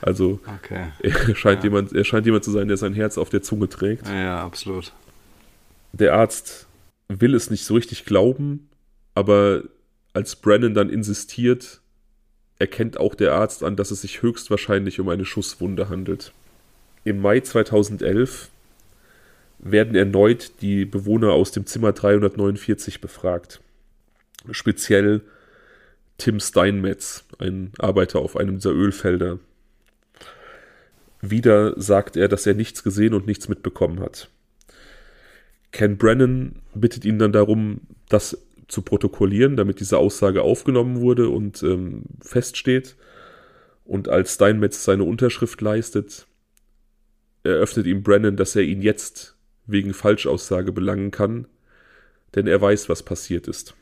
Also okay. er, scheint ja. jemand, er scheint jemand zu sein, der sein Herz auf der Zunge trägt. Ja, absolut. Der Arzt will es nicht so richtig glauben, aber als Brennan dann insistiert, erkennt auch der Arzt an, dass es sich höchstwahrscheinlich um eine Schusswunde handelt. Im Mai 2011 werden erneut die Bewohner aus dem Zimmer 349 befragt. Speziell Tim Steinmetz, ein Arbeiter auf einem dieser Ölfelder. Wieder sagt er, dass er nichts gesehen und nichts mitbekommen hat. Ken Brennan bittet ihn dann darum, das zu protokollieren, damit diese Aussage aufgenommen wurde und ähm, feststeht. Und als Steinmetz seine Unterschrift leistet, eröffnet ihm Brennan, dass er ihn jetzt wegen Falschaussage belangen kann, denn er weiß, was passiert ist.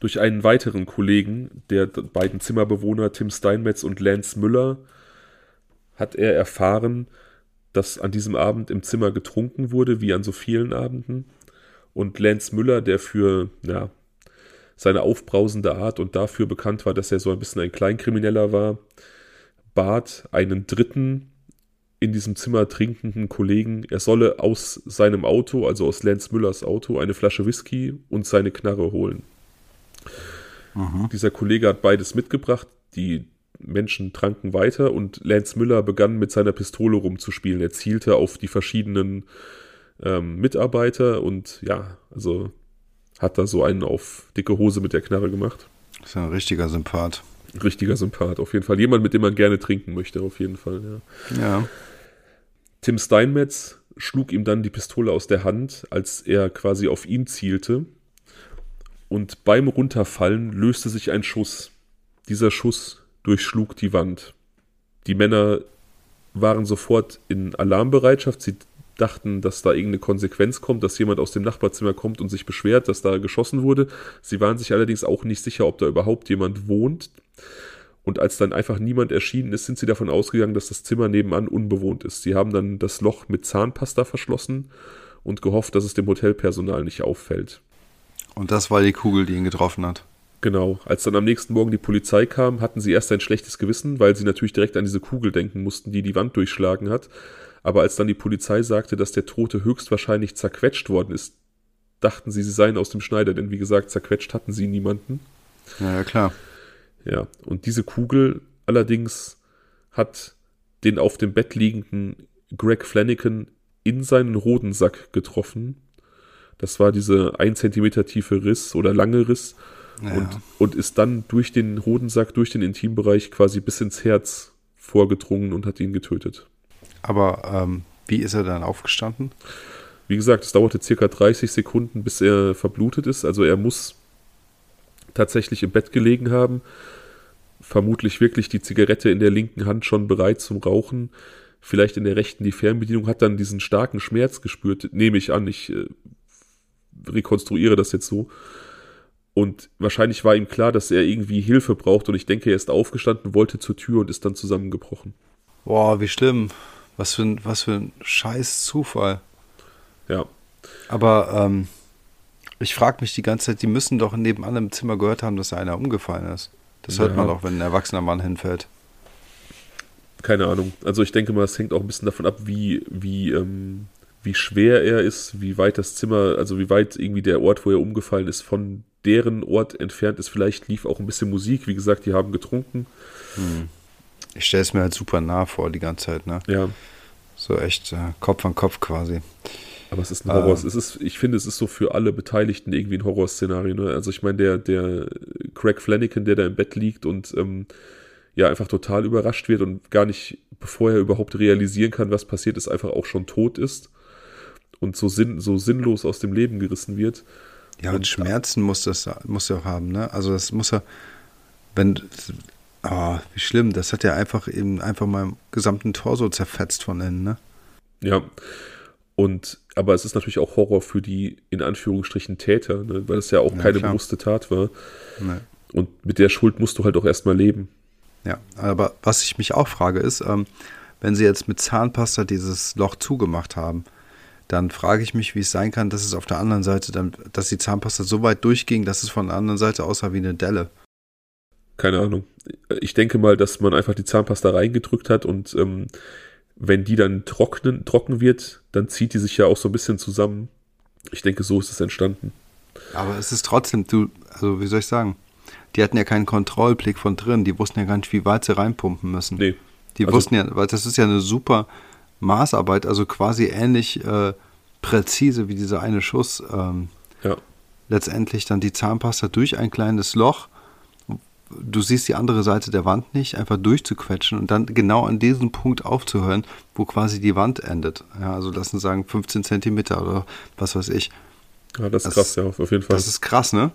Durch einen weiteren Kollegen, der beiden Zimmerbewohner Tim Steinmetz und Lance Müller, hat er erfahren, dass an diesem Abend im Zimmer getrunken wurde, wie an so vielen Abenden und Lance Müller, der für ja, seine aufbrausende Art und dafür bekannt war, dass er so ein bisschen ein Kleinkrimineller war, bat einen Dritten in diesem Zimmer trinkenden Kollegen, er solle aus seinem Auto, also aus Lance Müllers Auto, eine Flasche Whisky und seine Knarre holen. Mhm. Dieser Kollege hat beides mitgebracht. Die Menschen tranken weiter und Lance Müller begann mit seiner Pistole rumzuspielen. Er zielte auf die verschiedenen ähm, Mitarbeiter und ja, also hat da so einen auf dicke Hose mit der Knarre gemacht. Das ist ein richtiger Sympath. Richtiger Sympath, auf jeden Fall. Jemand, mit dem man gerne trinken möchte, auf jeden Fall, ja. Ja. Tim Steinmetz schlug ihm dann die Pistole aus der Hand, als er quasi auf ihn zielte. Und beim Runterfallen löste sich ein Schuss. Dieser Schuss durchschlug die Wand. Die Männer waren sofort in Alarmbereitschaft. Sie dachten, dass da irgendeine Konsequenz kommt, dass jemand aus dem Nachbarzimmer kommt und sich beschwert, dass da geschossen wurde. Sie waren sich allerdings auch nicht sicher, ob da überhaupt jemand wohnt. Und als dann einfach niemand erschienen ist, sind sie davon ausgegangen, dass das Zimmer nebenan unbewohnt ist. Sie haben dann das Loch mit Zahnpasta verschlossen und gehofft, dass es dem Hotelpersonal nicht auffällt. Und das war die Kugel, die ihn getroffen hat. Genau. Als dann am nächsten Morgen die Polizei kam, hatten sie erst ein schlechtes Gewissen, weil sie natürlich direkt an diese Kugel denken mussten, die die Wand durchschlagen hat. Aber als dann die Polizei sagte, dass der Tote höchstwahrscheinlich zerquetscht worden ist, dachten sie, sie seien aus dem Schneider, denn wie gesagt, zerquetscht hatten sie niemanden. Ja, ja klar. Ja, und diese Kugel allerdings hat den auf dem Bett liegenden Greg Flanagan in seinen Hodensack getroffen. Das war diese ein Zentimeter tiefe Riss oder lange Riss ja. und, und ist dann durch den Hodensack, durch den Intimbereich quasi bis ins Herz vorgedrungen und hat ihn getötet. Aber ähm, wie ist er dann aufgestanden? Wie gesagt, es dauerte circa 30 Sekunden, bis er verblutet ist. Also er muss tatsächlich im Bett gelegen haben. Vermutlich wirklich die Zigarette in der linken Hand schon bereit zum Rauchen. Vielleicht in der rechten die Fernbedienung, hat dann diesen starken Schmerz gespürt, nehme ich an. Ich äh, rekonstruiere das jetzt so. Und wahrscheinlich war ihm klar, dass er irgendwie Hilfe braucht. Und ich denke, er ist aufgestanden, wollte zur Tür und ist dann zusammengebrochen. Boah, wie schlimm. Was für ein, was für ein scheiß Zufall. Ja. Aber ähm, ich frage mich die ganze Zeit, die müssen doch nebenan im Zimmer gehört haben, dass einer umgefallen ist. Das hört ja. man doch, wenn ein erwachsener Mann hinfällt. Keine Ahnung. Also ich denke mal, es hängt auch ein bisschen davon ab, wie, wie, ähm, wie schwer er ist, wie weit das Zimmer, also wie weit irgendwie der Ort, wo er umgefallen ist, von deren Ort entfernt ist. Vielleicht lief auch ein bisschen Musik. Wie gesagt, die haben getrunken. Hm. Ich stelle es mir halt super nah vor die ganze Zeit, ne? Ja. So echt äh, Kopf an Kopf quasi. Aber es ist ein Horror. Ähm, es ist, ich finde, es ist so für alle Beteiligten irgendwie ein Horrorszenario. Ne? Also ich meine, der, der Craig Flanagan, der da im Bett liegt und ähm, ja einfach total überrascht wird und gar nicht, bevor er überhaupt realisieren kann, was passiert ist, einfach auch schon tot ist und so, sinn, so sinnlos aus dem Leben gerissen wird. Ja, und, und Schmerzen muss das muss er auch haben, ne? Also das muss er, wenn, oh, wie schlimm, das hat ja einfach eben einfach mal gesamten Torso zerfetzt von innen, ne? Ja. Und aber es ist natürlich auch Horror für die in Anführungsstrichen Täter, ne? weil es ja auch ja, keine klar. bewusste Tat war. Nee. Und mit der Schuld musst du halt auch erstmal leben. Ja, aber was ich mich auch frage ist, ähm, wenn sie jetzt mit Zahnpasta dieses Loch zugemacht haben, dann frage ich mich, wie es sein kann, dass es auf der anderen Seite dann, dass die Zahnpasta so weit durchging, dass es von der anderen Seite aussah wie eine Delle. Keine Ahnung. Ich denke mal, dass man einfach die Zahnpasta reingedrückt hat und ähm, wenn die dann trocknen, trocken wird, dann zieht die sich ja auch so ein bisschen zusammen. Ich denke, so ist es entstanden. Aber es ist trotzdem, du, also wie soll ich sagen, die hatten ja keinen Kontrollblick von drin, die wussten ja gar nicht, wie weit sie reinpumpen müssen. Nee. Die also, wussten ja, weil das ist ja eine super Maßarbeit, also quasi ähnlich äh, präzise wie dieser eine Schuss. Ähm, ja. Letztendlich dann die Zahnpasta durch ein kleines Loch du siehst die andere Seite der Wand nicht, einfach durchzuquetschen und dann genau an diesem Punkt aufzuhören, wo quasi die Wand endet. Ja, also lassen sagen 15 Zentimeter oder was weiß ich. Ja, das ist das, krass, ja, auf jeden Fall. Das ist krass, ne?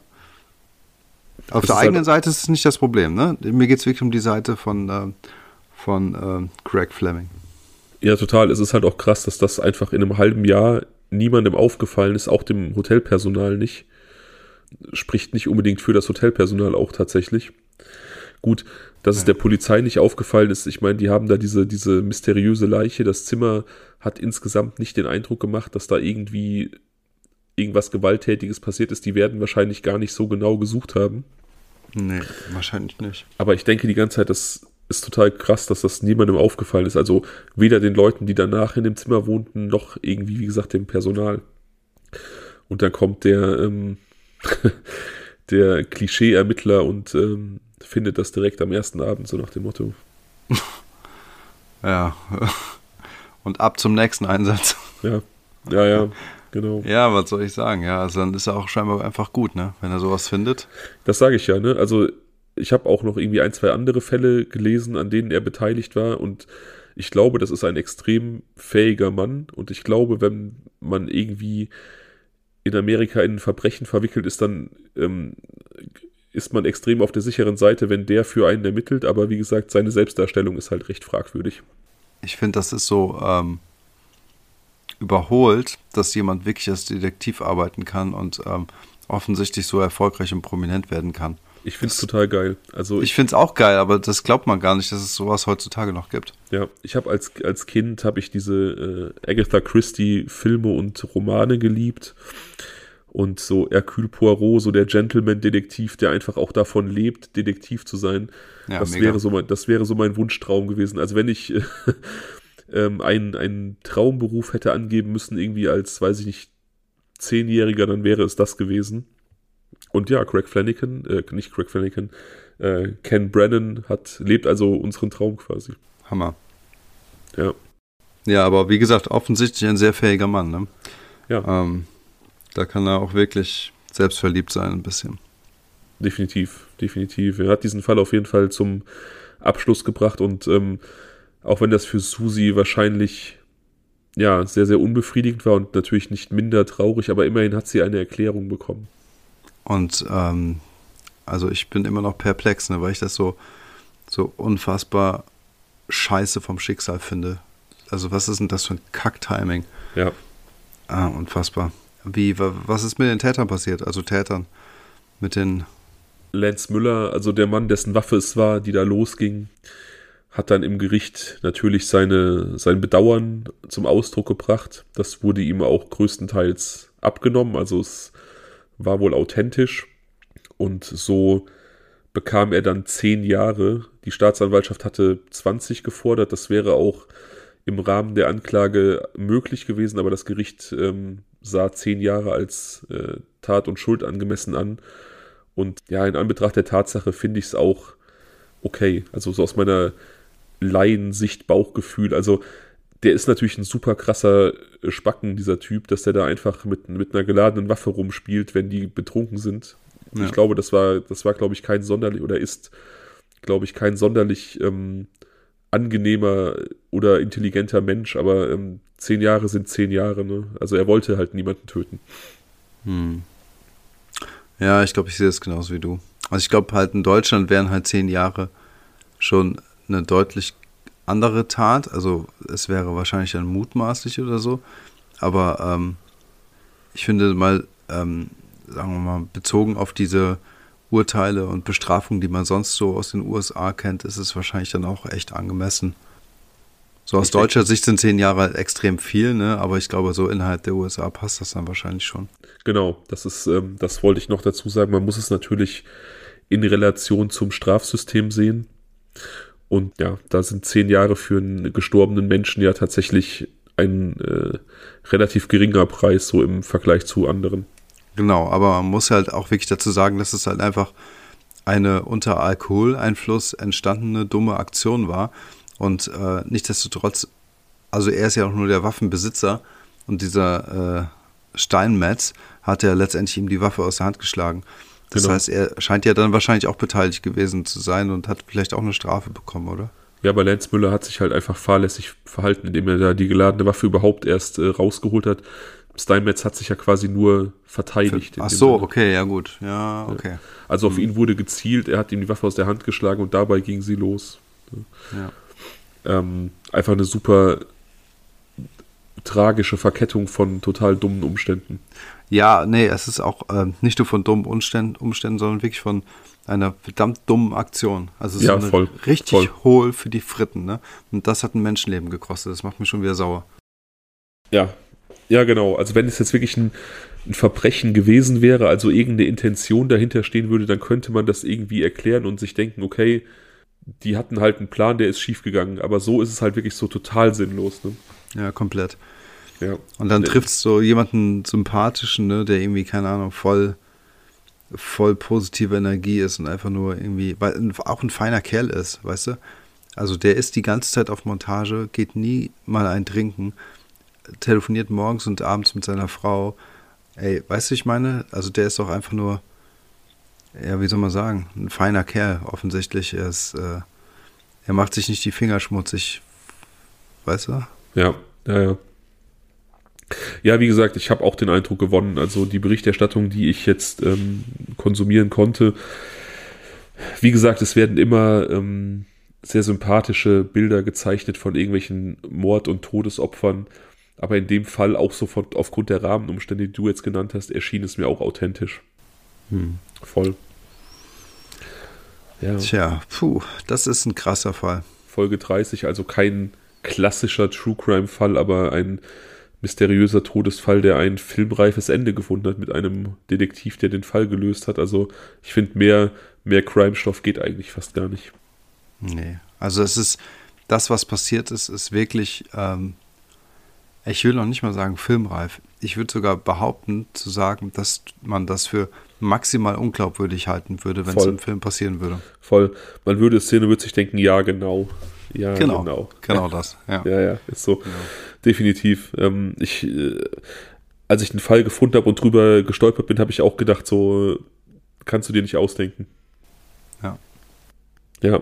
Auf das der eigenen halt Seite ist es nicht das Problem, ne? Mir geht es wirklich um die Seite von, äh, von äh, Craig Fleming. Ja, total. Es ist halt auch krass, dass das einfach in einem halben Jahr niemandem aufgefallen ist, auch dem Hotelpersonal nicht. Spricht nicht unbedingt für das Hotelpersonal auch tatsächlich. Gut, dass es der Polizei nicht aufgefallen ist. Ich meine, die haben da diese, diese mysteriöse Leiche. Das Zimmer hat insgesamt nicht den Eindruck gemacht, dass da irgendwie irgendwas Gewalttätiges passiert ist. Die werden wahrscheinlich gar nicht so genau gesucht haben. Nee, wahrscheinlich nicht. Aber ich denke die ganze Zeit, dass ist total krass, dass das niemandem aufgefallen ist. Also weder den Leuten, die danach in dem Zimmer wohnten, noch irgendwie, wie gesagt, dem Personal. Und dann kommt der, ähm, [laughs] der Klischee-Ermittler und ähm, findet das direkt am ersten Abend, so nach dem Motto. [laughs] Ja. Und ab zum nächsten Einsatz. Ja, ja, ja, genau. Ja, was soll ich sagen? Ja, also dann ist er auch scheinbar einfach gut, ne? Wenn er sowas findet. Das sage ich ja, ne? Also ich habe auch noch irgendwie ein, zwei andere Fälle gelesen, an denen er beteiligt war und ich glaube, das ist ein extrem fähiger Mann und ich glaube, wenn man irgendwie in Amerika in ein Verbrechen verwickelt ist, dann ähm, ist man extrem auf der sicheren Seite, wenn der für einen ermittelt, aber wie gesagt, seine Selbstdarstellung ist halt recht fragwürdig. Ich finde, das ist so ähm, überholt, dass jemand wirklich als Detektiv arbeiten kann und ähm, offensichtlich so erfolgreich und prominent werden kann. Ich finde es total geil. Also ich, ich finde es auch geil, aber das glaubt man gar nicht, dass es sowas heutzutage noch gibt. Ja, ich habe als, als Kind habe ich diese äh, Agatha Christie Filme und Romane geliebt und so Hercule Poirot, so der Gentleman-Detektiv, der einfach auch davon lebt, Detektiv zu sein. Ja, das, wäre so mein, das wäre so mein Wunschtraum gewesen. Also wenn ich äh, [laughs] ähm, einen, einen Traumberuf hätte angeben müssen, irgendwie als, weiß ich nicht, Zehnjähriger, dann wäre es das gewesen. Und ja, Craig Flanagan, äh, nicht Craig Flanagan, äh, Ken Brennan hat, lebt also unseren Traum quasi. Hammer. Ja. Ja, aber wie gesagt, offensichtlich ein sehr fähiger Mann, ne? Ja. Ähm, da kann er auch wirklich selbstverliebt sein, ein bisschen. Definitiv, definitiv. Er hat diesen Fall auf jeden Fall zum Abschluss gebracht und ähm, auch wenn das für Susi wahrscheinlich ja sehr, sehr unbefriedigend war und natürlich nicht minder traurig, aber immerhin hat sie eine Erklärung bekommen. Und ähm, also ich bin immer noch perplex, ne, weil ich das so, so unfassbar scheiße vom Schicksal finde. Also was ist denn das für ein Kack-Timing? Ja. Ah, unfassbar. Wie, was ist mit den Tätern passiert? Also Tätern mit den. Lance Müller, also der Mann, dessen Waffe es war, die da losging, hat dann im Gericht natürlich seine, sein Bedauern zum Ausdruck gebracht. Das wurde ihm auch größtenteils abgenommen, also es war wohl authentisch und so bekam er dann zehn Jahre. Die Staatsanwaltschaft hatte 20 gefordert, das wäre auch im Rahmen der Anklage möglich gewesen, aber das Gericht ähm, sah zehn Jahre als äh, Tat und Schuld angemessen an. Und ja, in Anbetracht der Tatsache finde ich es auch okay. Also so aus meiner Laiensicht, Bauchgefühl. Also der ist natürlich ein super krasser Spacken, dieser Typ, dass der da einfach mit, mit einer geladenen Waffe rumspielt, wenn die betrunken sind. Ja. Ich glaube, das war, das war, glaube ich, kein sonderlich oder ist, glaube ich, kein sonderlich ähm, angenehmer oder intelligenter Mensch, aber ähm, zehn Jahre sind zehn Jahre, ne? Also er wollte halt niemanden töten. Hm. Ja, ich glaube, ich sehe das genauso wie du. Also ich glaube halt in Deutschland wären halt zehn Jahre schon eine deutlich andere Tat. Also es wäre wahrscheinlich dann mutmaßlich oder so. Aber ähm, ich finde mal, ähm, sagen wir mal, bezogen auf diese Urteile und Bestrafungen, die man sonst so aus den USA kennt, ist es wahrscheinlich dann auch echt angemessen. So aus ich deutscher denke, Sicht sind zehn Jahre halt extrem viel, ne? aber ich glaube, so innerhalb der USA passt das dann wahrscheinlich schon. Genau, das ist, ähm, das wollte ich noch dazu sagen. Man muss es natürlich in Relation zum Strafsystem sehen. Und ja, da sind zehn Jahre für einen gestorbenen Menschen ja tatsächlich ein äh, relativ geringer Preis, so im Vergleich zu anderen. Genau, aber man muss halt auch wirklich dazu sagen, dass es halt einfach eine unter Alkoholeinfluss entstandene dumme Aktion war. Und äh, nichtsdestotrotz, also er ist ja auch nur der Waffenbesitzer und dieser äh, Steinmetz hat ja letztendlich ihm die Waffe aus der Hand geschlagen. Das genau. heißt, er scheint ja dann wahrscheinlich auch beteiligt gewesen zu sein und hat vielleicht auch eine Strafe bekommen, oder? Ja, aber Lance Müller hat sich halt einfach fahrlässig verhalten, indem er da die geladene Waffe überhaupt erst äh, rausgeholt hat. Steinmetz hat sich ja quasi nur verteidigt. Ach so, okay, ja gut. Ja, okay. Also auf mhm. ihn wurde gezielt, er hat ihm die Waffe aus der Hand geschlagen und dabei ging sie los. Ja. Ähm, einfach eine super tragische Verkettung von total dummen Umständen. Ja, nee, es ist auch äh, nicht nur von dummen Umständen, Umständen, sondern wirklich von einer verdammt dummen Aktion. Also ja, so voll, richtig voll. hohl für die Fritten, ne? Und das hat ein Menschenleben gekostet. Das macht mich schon wieder sauer. Ja, ja, genau. Also wenn es jetzt wirklich ein, ein, Verbrechen gewesen wäre, also irgendeine Intention dahinter stehen würde, dann könnte man das irgendwie erklären und sich denken, okay, die hatten halt einen Plan, der ist schiefgegangen. Aber so ist es halt wirklich so total sinnlos. Ne? Ja, komplett. Ja. Und dann trifft es so jemanden sympathischen, ne, der irgendwie, keine Ahnung, voll, voll positive Energie ist und einfach nur irgendwie, weil auch ein feiner Kerl ist, weißt du? Also der ist die ganze Zeit auf Montage, geht nie mal ein Trinken, telefoniert morgens und abends mit seiner Frau. Ey, weißt du, ich meine? Also der ist doch einfach nur, ja, wie soll man sagen, ein feiner Kerl offensichtlich. Er ist, äh, er macht sich nicht die Finger schmutzig, weißt du? Ja, ja, ja. Ja, wie gesagt, ich habe auch den Eindruck gewonnen, also die Berichterstattung, die ich jetzt ähm, konsumieren konnte, wie gesagt, es werden immer ähm, sehr sympathische Bilder gezeichnet von irgendwelchen Mord- und Todesopfern, aber in dem Fall auch sofort aufgrund der Rahmenumstände, die du jetzt genannt hast, erschien es mir auch authentisch. Hm. Voll. Ja. Tja, puh, das ist ein krasser Fall. Folge 30, also kein klassischer True Crime-Fall, aber ein mysteriöser Todesfall, der ein filmreifes Ende gefunden hat mit einem Detektiv, der den Fall gelöst hat. Also ich finde, mehr, mehr Crime-Stoff geht eigentlich fast gar nicht. Nee, also es ist, das, was passiert ist, ist wirklich, ähm, ich will noch nicht mal sagen filmreif. Ich würde sogar behaupten, zu sagen, dass man das für maximal unglaubwürdig halten würde, wenn es im Film passieren würde. Voll. Man würde Szene würde sich denken, ja, genau. Ja, genau. Genau, genau das. Ja, [laughs] ja, ja ist so. Genau. Definitiv. Ähm, ich, äh, als ich den Fall gefunden habe und drüber gestolpert bin, habe ich auch gedacht, so kannst du dir nicht ausdenken. Ja. Ja.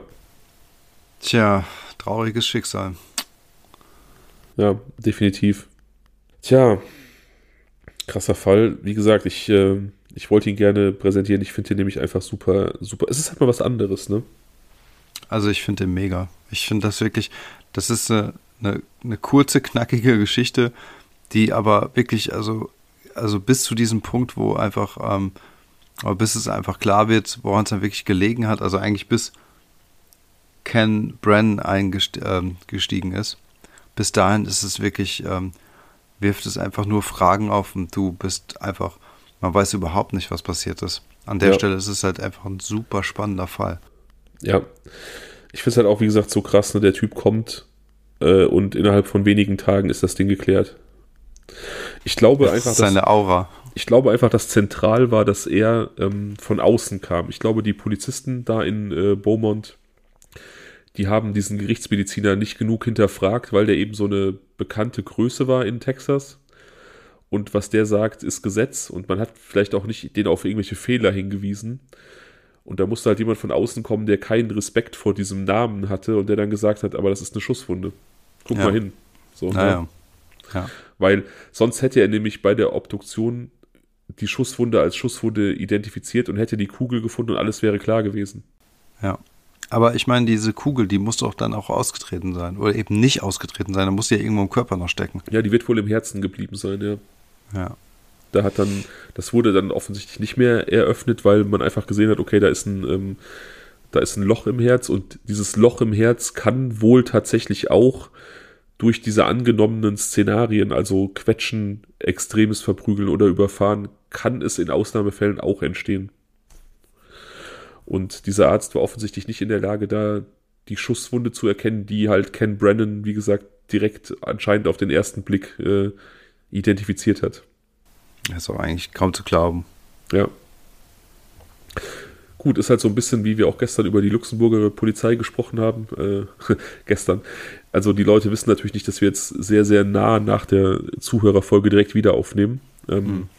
Tja, trauriges Schicksal. Ja, definitiv. Tja, krasser Fall. Wie gesagt, ich, äh, ich wollte ihn gerne präsentieren. Ich finde ihn nämlich einfach super, super. Es ist halt mal was anderes, ne? Also ich finde den mega. Ich finde das wirklich, das ist eine, eine, eine, kurze, knackige Geschichte, die aber wirklich, also, also bis zu diesem Punkt, wo einfach, ähm, aber bis es einfach klar wird, woran es dann wirklich gelegen hat, also eigentlich bis Ken Brennan eingestiegen ähm, ist, bis dahin ist es wirklich, ähm, wirft es einfach nur Fragen auf und du bist einfach, man weiß überhaupt nicht, was passiert ist. An der ja. Stelle ist es halt einfach ein super spannender Fall. Ja. Ich finde es halt auch, wie gesagt, so krass, ne? Der Typ kommt äh, und innerhalb von wenigen Tagen ist das Ding geklärt. Ich glaube das einfach. Ist seine Aura. Ich glaube einfach, dass zentral war, dass er ähm, von außen kam. Ich glaube, die Polizisten da in äh, Beaumont, die haben diesen Gerichtsmediziner nicht genug hinterfragt, weil der eben so eine bekannte Größe war in Texas. Und was der sagt, ist Gesetz. Und man hat vielleicht auch nicht den auf irgendwelche Fehler hingewiesen. Und da musste halt jemand von außen kommen, der keinen Respekt vor diesem Namen hatte und der dann gesagt hat, aber das ist eine Schusswunde. Guck ja. mal hin. So, naja. Ne? ja. Weil sonst hätte er nämlich bei der Obduktion die Schusswunde als Schusswunde identifiziert und hätte die Kugel gefunden und alles wäre klar gewesen. Ja. Aber ich meine, diese Kugel, die muss doch dann auch ausgetreten sein. Oder eben nicht ausgetreten sein. Da muss ja irgendwo im Körper noch stecken. Ja, die wird wohl im Herzen geblieben sein, ja. Ja. Da hat dann, das wurde dann offensichtlich nicht mehr eröffnet, weil man einfach gesehen hat, okay, da ist ein, ähm, da ist ein Loch im Herz und dieses Loch im Herz kann wohl tatsächlich auch durch diese angenommenen Szenarien, also Quetschen, extremes Verprügeln oder Überfahren, kann es in Ausnahmefällen auch entstehen. Und dieser Arzt war offensichtlich nicht in der Lage, da die Schusswunde zu erkennen, die halt Ken Brennan, wie gesagt, direkt anscheinend auf den ersten Blick äh, identifiziert hat. Das ist auch eigentlich kaum zu glauben. Ja. Gut, ist halt so ein bisschen, wie wir auch gestern über die Luxemburger Polizei gesprochen haben. Äh, [laughs] gestern. Also die Leute wissen natürlich nicht, dass wir jetzt sehr, sehr nah nach der Zuhörerfolge direkt wieder aufnehmen. Ähm, mhm.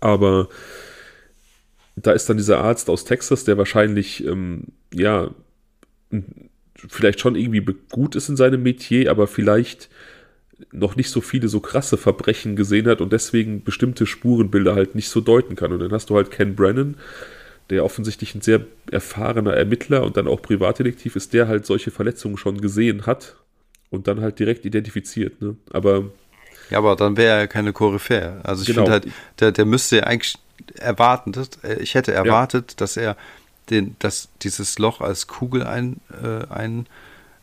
Aber da ist dann dieser Arzt aus Texas, der wahrscheinlich, ähm, ja, vielleicht schon irgendwie gut ist in seinem Metier, aber vielleicht noch nicht so viele so krasse Verbrechen gesehen hat und deswegen bestimmte Spurenbilder halt nicht so deuten kann. Und dann hast du halt Ken Brennan, der offensichtlich ein sehr erfahrener Ermittler und dann auch Privatdetektiv ist, der halt solche Verletzungen schon gesehen hat und dann halt direkt identifiziert. Ne? Aber ja, aber dann wäre er keine Koryphäe. Also ich genau. finde halt, der, der müsste eigentlich erwarten, dass, äh, ich hätte erwartet, ja. dass er den, dass dieses Loch als Kugel ein, äh,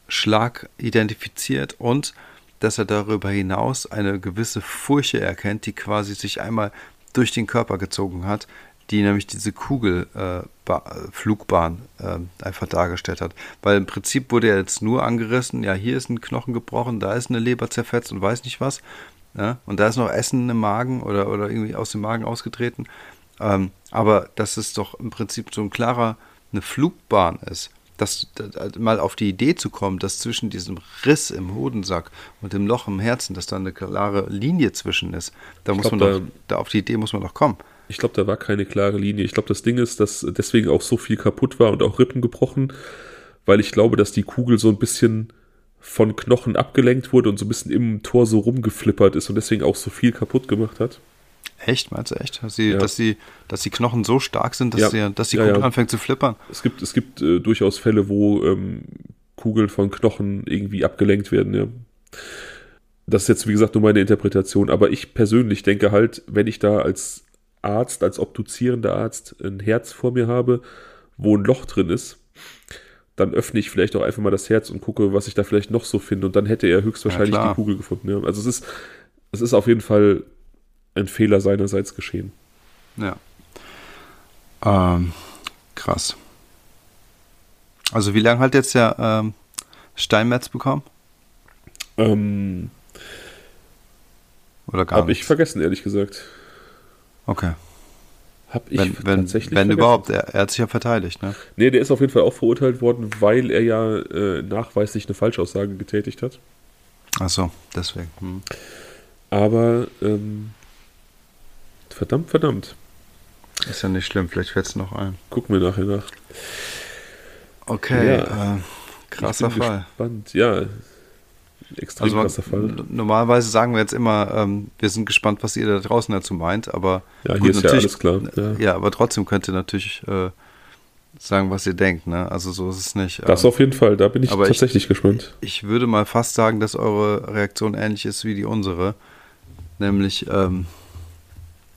Einschlag identifiziert und dass er darüber hinaus eine gewisse Furche erkennt, die quasi sich einmal durch den Körper gezogen hat, die nämlich diese Kugelflugbahn äh, äh, einfach dargestellt hat. Weil im Prinzip wurde ja jetzt nur angerissen, ja, hier ist ein Knochen gebrochen, da ist eine Leber zerfetzt und weiß nicht was. Ja? Und da ist noch Essen im Magen oder, oder irgendwie aus dem Magen ausgetreten. Ähm, aber dass es doch im Prinzip so ein klarer, eine Flugbahn ist, dass, dass, mal auf die Idee zu kommen, dass zwischen diesem Riss im Hodensack und dem Loch im Herzen, dass da eine klare Linie zwischen ist, da ich muss glaub, man doch, da, auf die Idee muss man doch kommen. Ich glaube, da war keine klare Linie. Ich glaube, das Ding ist, dass deswegen auch so viel kaputt war und auch Rippen gebrochen, weil ich glaube, dass die Kugel so ein bisschen von Knochen abgelenkt wurde und so ein bisschen im Tor so rumgeflippert ist und deswegen auch so viel kaputt gemacht hat. Echt, meinst du echt? Dass, sie, ja. dass, sie, dass die Knochen so stark sind, dass, ja. sie, dass die Kugel ja, anfängt zu flippern? Es gibt, es gibt äh, durchaus Fälle, wo ähm, Kugeln von Knochen irgendwie abgelenkt werden, ja. Das ist jetzt, wie gesagt, nur meine Interpretation, aber ich persönlich denke halt, wenn ich da als Arzt, als obduzierender Arzt ein Herz vor mir habe, wo ein Loch drin ist, dann öffne ich vielleicht auch einfach mal das Herz und gucke, was ich da vielleicht noch so finde. Und dann hätte er höchstwahrscheinlich ja, die Kugel gefunden. Ja. Also es ist, es ist auf jeden Fall ein Fehler seinerseits geschehen. Ja. Ähm, krass. Also wie lange hat jetzt der ähm, Steinmetz bekommen? Ähm, Oder gar Habe ich vergessen, ehrlich gesagt. Okay. Hab ich wenn, wenn, tatsächlich Wenn vergessen. überhaupt, er, er, hat sich ja verteidigt, ne? Nee, der ist auf jeden Fall auch verurteilt worden, weil er ja äh, nachweislich eine Falschaussage getätigt hat. Ach so, deswegen. Hm. Aber, ähm, verdammt, verdammt. Ist ja nicht schlimm, vielleicht fällt es noch ein. Gucken wir nachher nach. Okay, ja, äh, krasser Fall. Gespannt. Ja, extrem also, krasser Fall. Normalerweise sagen wir jetzt immer, ähm, wir sind gespannt, was ihr da draußen dazu meint, aber ja, hier ist ja alles klar. Ja. ja. aber trotzdem könnt ihr natürlich äh, sagen, was ihr denkt. Ne? Also so ist es nicht. Das ähm, auf jeden Fall, da bin ich tatsächlich ich, gespannt. Ich würde mal fast sagen, dass eure Reaktion ähnlich ist wie die unsere, nämlich ähm,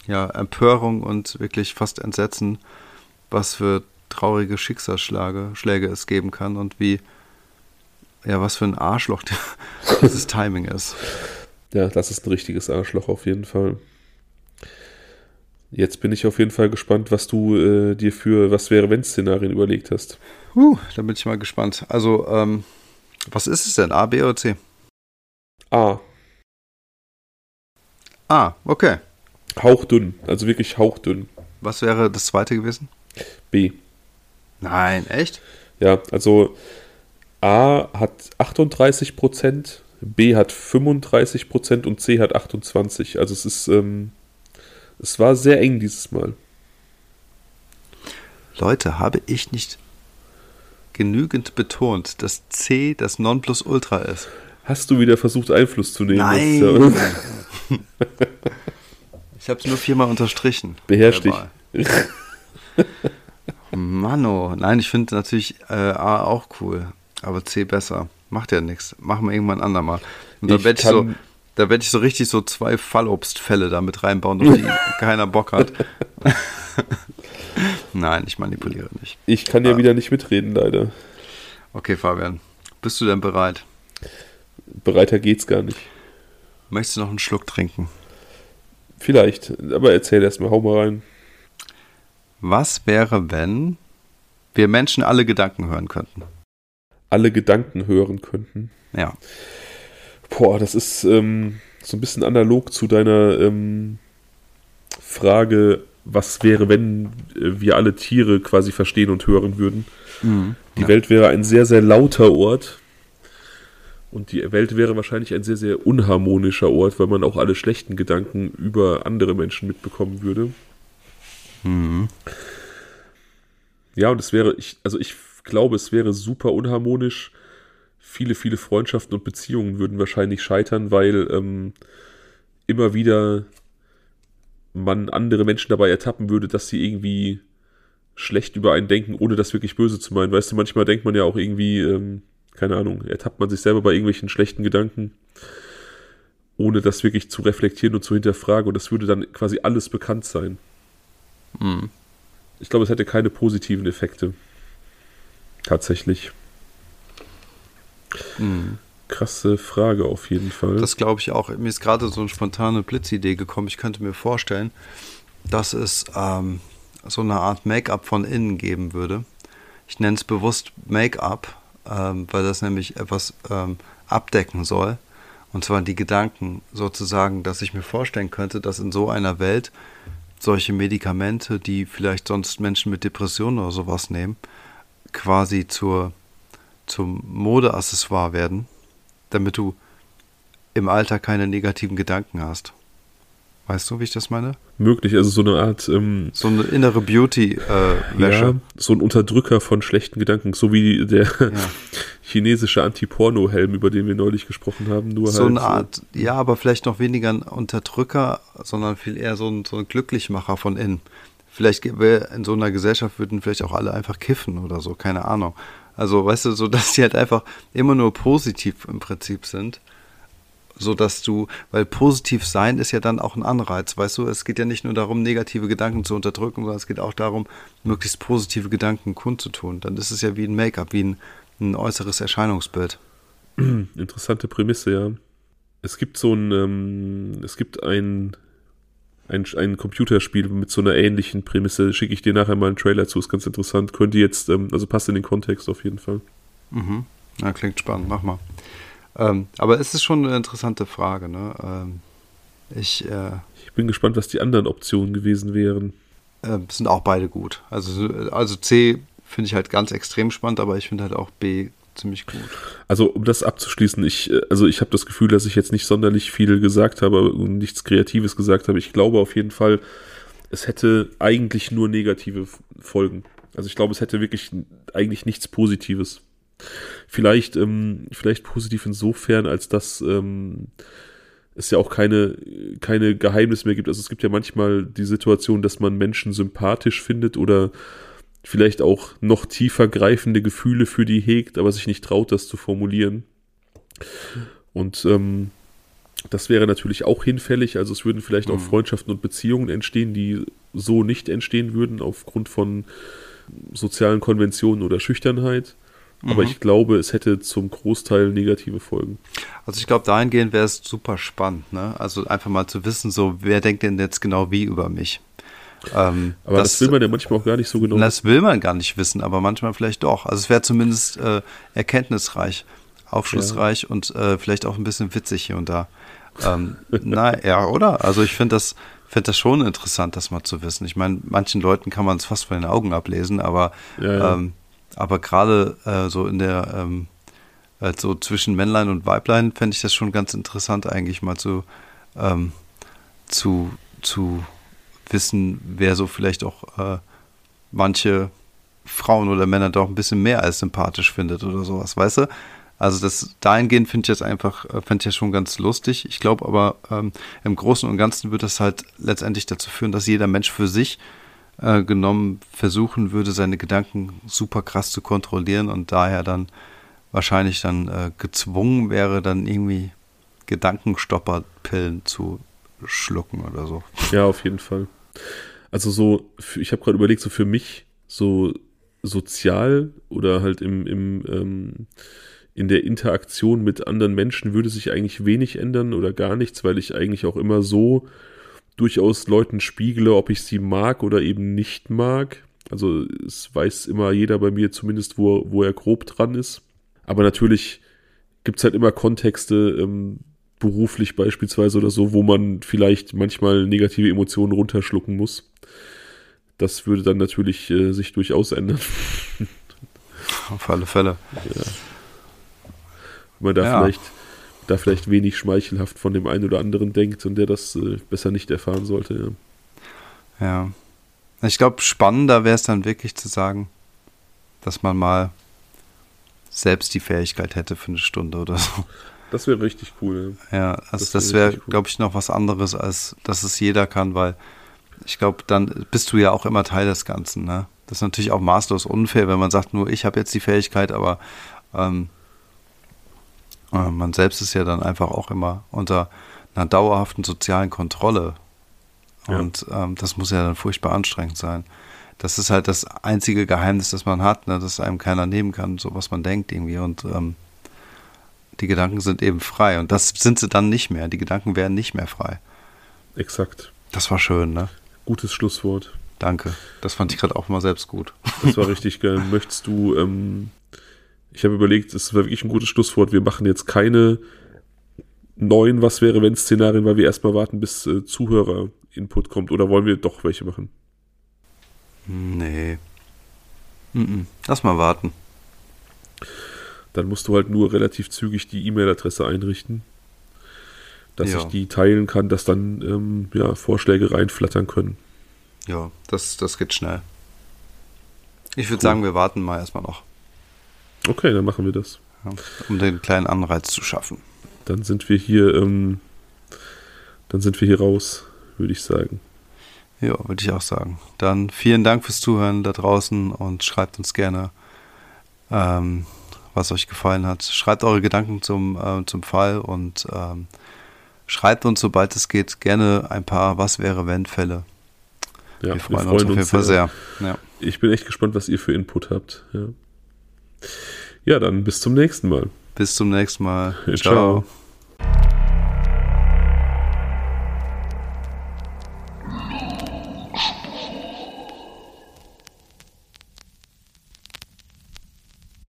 ja Empörung und wirklich fast Entsetzen, was für traurige Schicksalsschläge Schläge es geben kann und wie ja, was für ein Arschloch [laughs] dieses Timing ist. Ja, das ist ein richtiges Arschloch auf jeden Fall. Jetzt bin ich auf jeden Fall gespannt, was du äh, dir für was wäre wenn Szenarien überlegt hast. Uh, da bin ich mal gespannt. Also, ähm, was ist es denn? A, B oder C? A. A, okay. Hauchdünn, also wirklich hauchdünn. Was wäre das zweite gewesen? B. Nein, echt? Ja, also A hat 38 Prozent, B hat 35 Prozent und C hat 28. Also es ist, ähm, es war sehr eng dieses Mal. Leute, habe ich nicht genügend betont, dass C das Nonplusultra ist? Hast du wieder versucht, Einfluss zu nehmen? Nein. [laughs] ich habe es nur viermal unterstrichen. Beherrsch dich. [laughs] Mano, nein, ich finde natürlich äh, A auch cool. Aber C besser. Macht ja nichts. Machen wir irgendwann andermal. Und da werde ich, so, da werd ich so richtig so zwei Fallobstfälle da mit reinbauen, auf die [laughs] keiner Bock hat. [laughs] Nein, ich manipuliere nicht. Ich kann ja ah. wieder nicht mitreden, leider. Okay, Fabian. Bist du denn bereit? Bereiter geht's gar nicht. Möchtest du noch einen Schluck trinken? Vielleicht, aber erzähl erstmal, hau mal rein. Was wäre, wenn wir Menschen alle Gedanken hören könnten? alle Gedanken hören könnten. Ja. Boah, das ist ähm, so ein bisschen analog zu deiner ähm, Frage, was wäre, wenn äh, wir alle Tiere quasi verstehen und hören würden. Mhm, die ja. Welt wäre ein sehr, sehr lauter Ort. Und die Welt wäre wahrscheinlich ein sehr, sehr unharmonischer Ort, weil man auch alle schlechten Gedanken über andere Menschen mitbekommen würde. Mhm. Ja, und es wäre, ich, also ich glaube, es wäre super unharmonisch. Viele, viele Freundschaften und Beziehungen würden wahrscheinlich scheitern, weil ähm, immer wieder man andere Menschen dabei ertappen würde, dass sie irgendwie schlecht über einen denken, ohne das wirklich böse zu meinen. Weißt du, manchmal denkt man ja auch irgendwie, ähm, keine Ahnung, ertappt man sich selber bei irgendwelchen schlechten Gedanken, ohne das wirklich zu reflektieren und zu hinterfragen. Und das würde dann quasi alles bekannt sein. Mhm. Ich glaube, es hätte keine positiven Effekte. Tatsächlich. Mhm. Krasse Frage auf jeden Fall. Das glaube ich auch. Mir ist gerade so eine spontane Blitzidee gekommen. Ich könnte mir vorstellen, dass es ähm, so eine Art Make-up von innen geben würde. Ich nenne es bewusst Make-up, ähm, weil das nämlich etwas ähm, abdecken soll. Und zwar die Gedanken sozusagen, dass ich mir vorstellen könnte, dass in so einer Welt solche Medikamente, die vielleicht sonst Menschen mit Depressionen oder sowas nehmen, quasi zur, zum Modeaccessoire werden, damit du im Alter keine negativen Gedanken hast. Weißt du, wie ich das meine? Möglich, also so eine Art. Ähm, so eine innere Beauty-Wäsche. Äh, ja, so ein Unterdrücker von schlechten Gedanken, so wie der ja. [laughs] chinesische Anti-Porno-Helm, über den wir neulich gesprochen haben. Nur so halt, eine Art, ja, aber vielleicht noch weniger ein Unterdrücker, sondern viel eher so ein, so ein Glücklichmacher von innen. Vielleicht in so einer Gesellschaft würden vielleicht auch alle einfach kiffen oder so, keine Ahnung. Also, weißt du, so [laughs] dass die halt einfach immer nur positiv im Prinzip sind so dass du, weil positiv sein ist ja dann auch ein Anreiz, weißt du, es geht ja nicht nur darum, negative Gedanken zu unterdrücken, sondern es geht auch darum, möglichst positive Gedanken kundzutun. Dann ist es ja wie ein Make-up, wie ein, ein äußeres Erscheinungsbild. [clears throat] Interessante Prämisse, ja. Es gibt so ein, ähm, es gibt ein, ein, ein Computerspiel mit so einer ähnlichen Prämisse. Schicke ich dir nachher mal einen Trailer zu, ist ganz interessant. Könnte jetzt, ähm, also passt in den Kontext auf jeden Fall. Mhm. Ja, klingt spannend, mach mal. Ähm, aber es ist schon eine interessante Frage. Ne? Ähm, ich, äh, ich bin gespannt, was die anderen Optionen gewesen wären. Äh, sind auch beide gut. Also, also C finde ich halt ganz extrem spannend, aber ich finde halt auch B ziemlich gut. Also um das abzuschließen, ich, äh, also ich habe das Gefühl, dass ich jetzt nicht sonderlich viel gesagt habe und nichts Kreatives gesagt habe. Ich glaube auf jeden Fall, es hätte eigentlich nur negative Folgen. Also ich glaube, es hätte wirklich eigentlich nichts Positives. Vielleicht, ähm, vielleicht positiv insofern, als dass ähm, es ja auch keine, keine Geheimnisse mehr gibt. Also es gibt ja manchmal die Situation, dass man Menschen sympathisch findet oder vielleicht auch noch tiefer greifende Gefühle für die hegt, aber sich nicht traut, das zu formulieren. Und ähm, das wäre natürlich auch hinfällig. Also es würden vielleicht mhm. auch Freundschaften und Beziehungen entstehen, die so nicht entstehen würden aufgrund von sozialen Konventionen oder Schüchternheit. Aber mhm. ich glaube, es hätte zum Großteil negative Folgen. Also ich glaube, dahingehend wäre es super spannend, ne? Also einfach mal zu wissen, so, wer denkt denn jetzt genau wie über mich? Ähm, aber das, das, will man ja manchmal auch gar nicht so genau. Das will man gar nicht wissen, aber manchmal vielleicht doch. Also es wäre zumindest äh, erkenntnisreich, aufschlussreich ja. und äh, vielleicht auch ein bisschen witzig hier und da. Ähm, [laughs] na ja, oder? Also ich finde das, finde das schon interessant, das mal zu wissen. Ich meine, manchen Leuten kann man es fast von den Augen ablesen, aber ja, ja. Ähm, aber gerade äh, so in der, ähm, halt so zwischen Männlein und Weiblein fände ich das schon ganz interessant, eigentlich mal zu, ähm, zu, zu wissen, wer so vielleicht auch äh, manche Frauen oder Männer doch ein bisschen mehr als sympathisch findet oder sowas, weißt du? Also das dahingehend finde ich das einfach, äh, finde ich ja schon ganz lustig. Ich glaube aber ähm, im Großen und Ganzen wird das halt letztendlich dazu führen, dass jeder Mensch für sich äh, genommen versuchen würde, seine Gedanken super krass zu kontrollieren und daher dann wahrscheinlich dann äh, gezwungen wäre, dann irgendwie Gedankenstopperpillen zu schlucken oder so. Ja, auf jeden Fall. Also so, ich habe gerade überlegt, so für mich so sozial oder halt im, im ähm, in der Interaktion mit anderen Menschen würde sich eigentlich wenig ändern oder gar nichts, weil ich eigentlich auch immer so durchaus Leuten spiegle, ob ich sie mag oder eben nicht mag. Also es weiß immer jeder bei mir zumindest, wo, wo er grob dran ist. Aber natürlich gibt es halt immer Kontexte, ähm, beruflich beispielsweise oder so, wo man vielleicht manchmal negative Emotionen runterschlucken muss. Das würde dann natürlich äh, sich durchaus ändern. Auf alle Fälle. Ja. Wenn man da ja. vielleicht da vielleicht wenig schmeichelhaft von dem einen oder anderen denkt und der das äh, besser nicht erfahren sollte. Ja. ja. Ich glaube, spannender wäre es dann wirklich zu sagen, dass man mal selbst die Fähigkeit hätte für eine Stunde oder so. Das wäre richtig cool. Ja, ja also das wäre, wär, cool. glaube ich, noch was anderes, als dass es jeder kann, weil ich glaube, dann bist du ja auch immer Teil des Ganzen. Ne? Das ist natürlich auch maßlos unfair, wenn man sagt, nur ich habe jetzt die Fähigkeit, aber ähm, äh, man selbst ist ja dann einfach auch immer unter einer dauerhaften sozialen Kontrolle. Und ja. ähm, das muss ja dann furchtbar anstrengend sein. Das ist halt das einzige Geheimnis, das man hat, ne, dass einem keiner nehmen kann, so was man denkt irgendwie. Und ähm, die Gedanken sind eben frei. Und das sind sie dann nicht mehr. Die Gedanken werden nicht mehr frei. Exakt. Das war schön, ne? Gutes Schlusswort. Danke. Das fand ich gerade auch mal selbst gut. Das war [laughs] richtig geil. Möchtest du, ähm, ich habe überlegt, es war wirklich ein gutes Schlusswort. Wir machen jetzt keine neuen Was wäre wenn Szenarien, weil wir erstmal warten, bis äh, Zuhörer-Input kommt. Oder wollen wir doch welche machen? Nee. Mm -mm. Lass mal warten. Dann musst du halt nur relativ zügig die E-Mail-Adresse einrichten, dass ja. ich die teilen kann, dass dann ähm, ja, Vorschläge reinflattern können. Ja, das, das geht schnell. Ich würde cool. sagen, wir warten mal erstmal noch. Okay, dann machen wir das. Ja, um den kleinen Anreiz zu schaffen. Dann sind wir hier, ähm, dann sind wir hier raus, würde ich sagen. Ja, würde ich auch sagen. Dann vielen Dank fürs Zuhören da draußen und schreibt uns gerne, ähm, was euch gefallen hat. Schreibt eure Gedanken zum, äh, zum Fall und ähm, schreibt uns, sobald es geht, gerne ein paar Was wäre wenn Fälle. Ja, wir freuen, wir freuen uns auf jeden Fall sehr. Ja. Ich bin echt gespannt, was ihr für Input habt. Ja. Ja, dann bis zum nächsten Mal. Bis zum nächsten Mal. [laughs] Ciao. Ciao.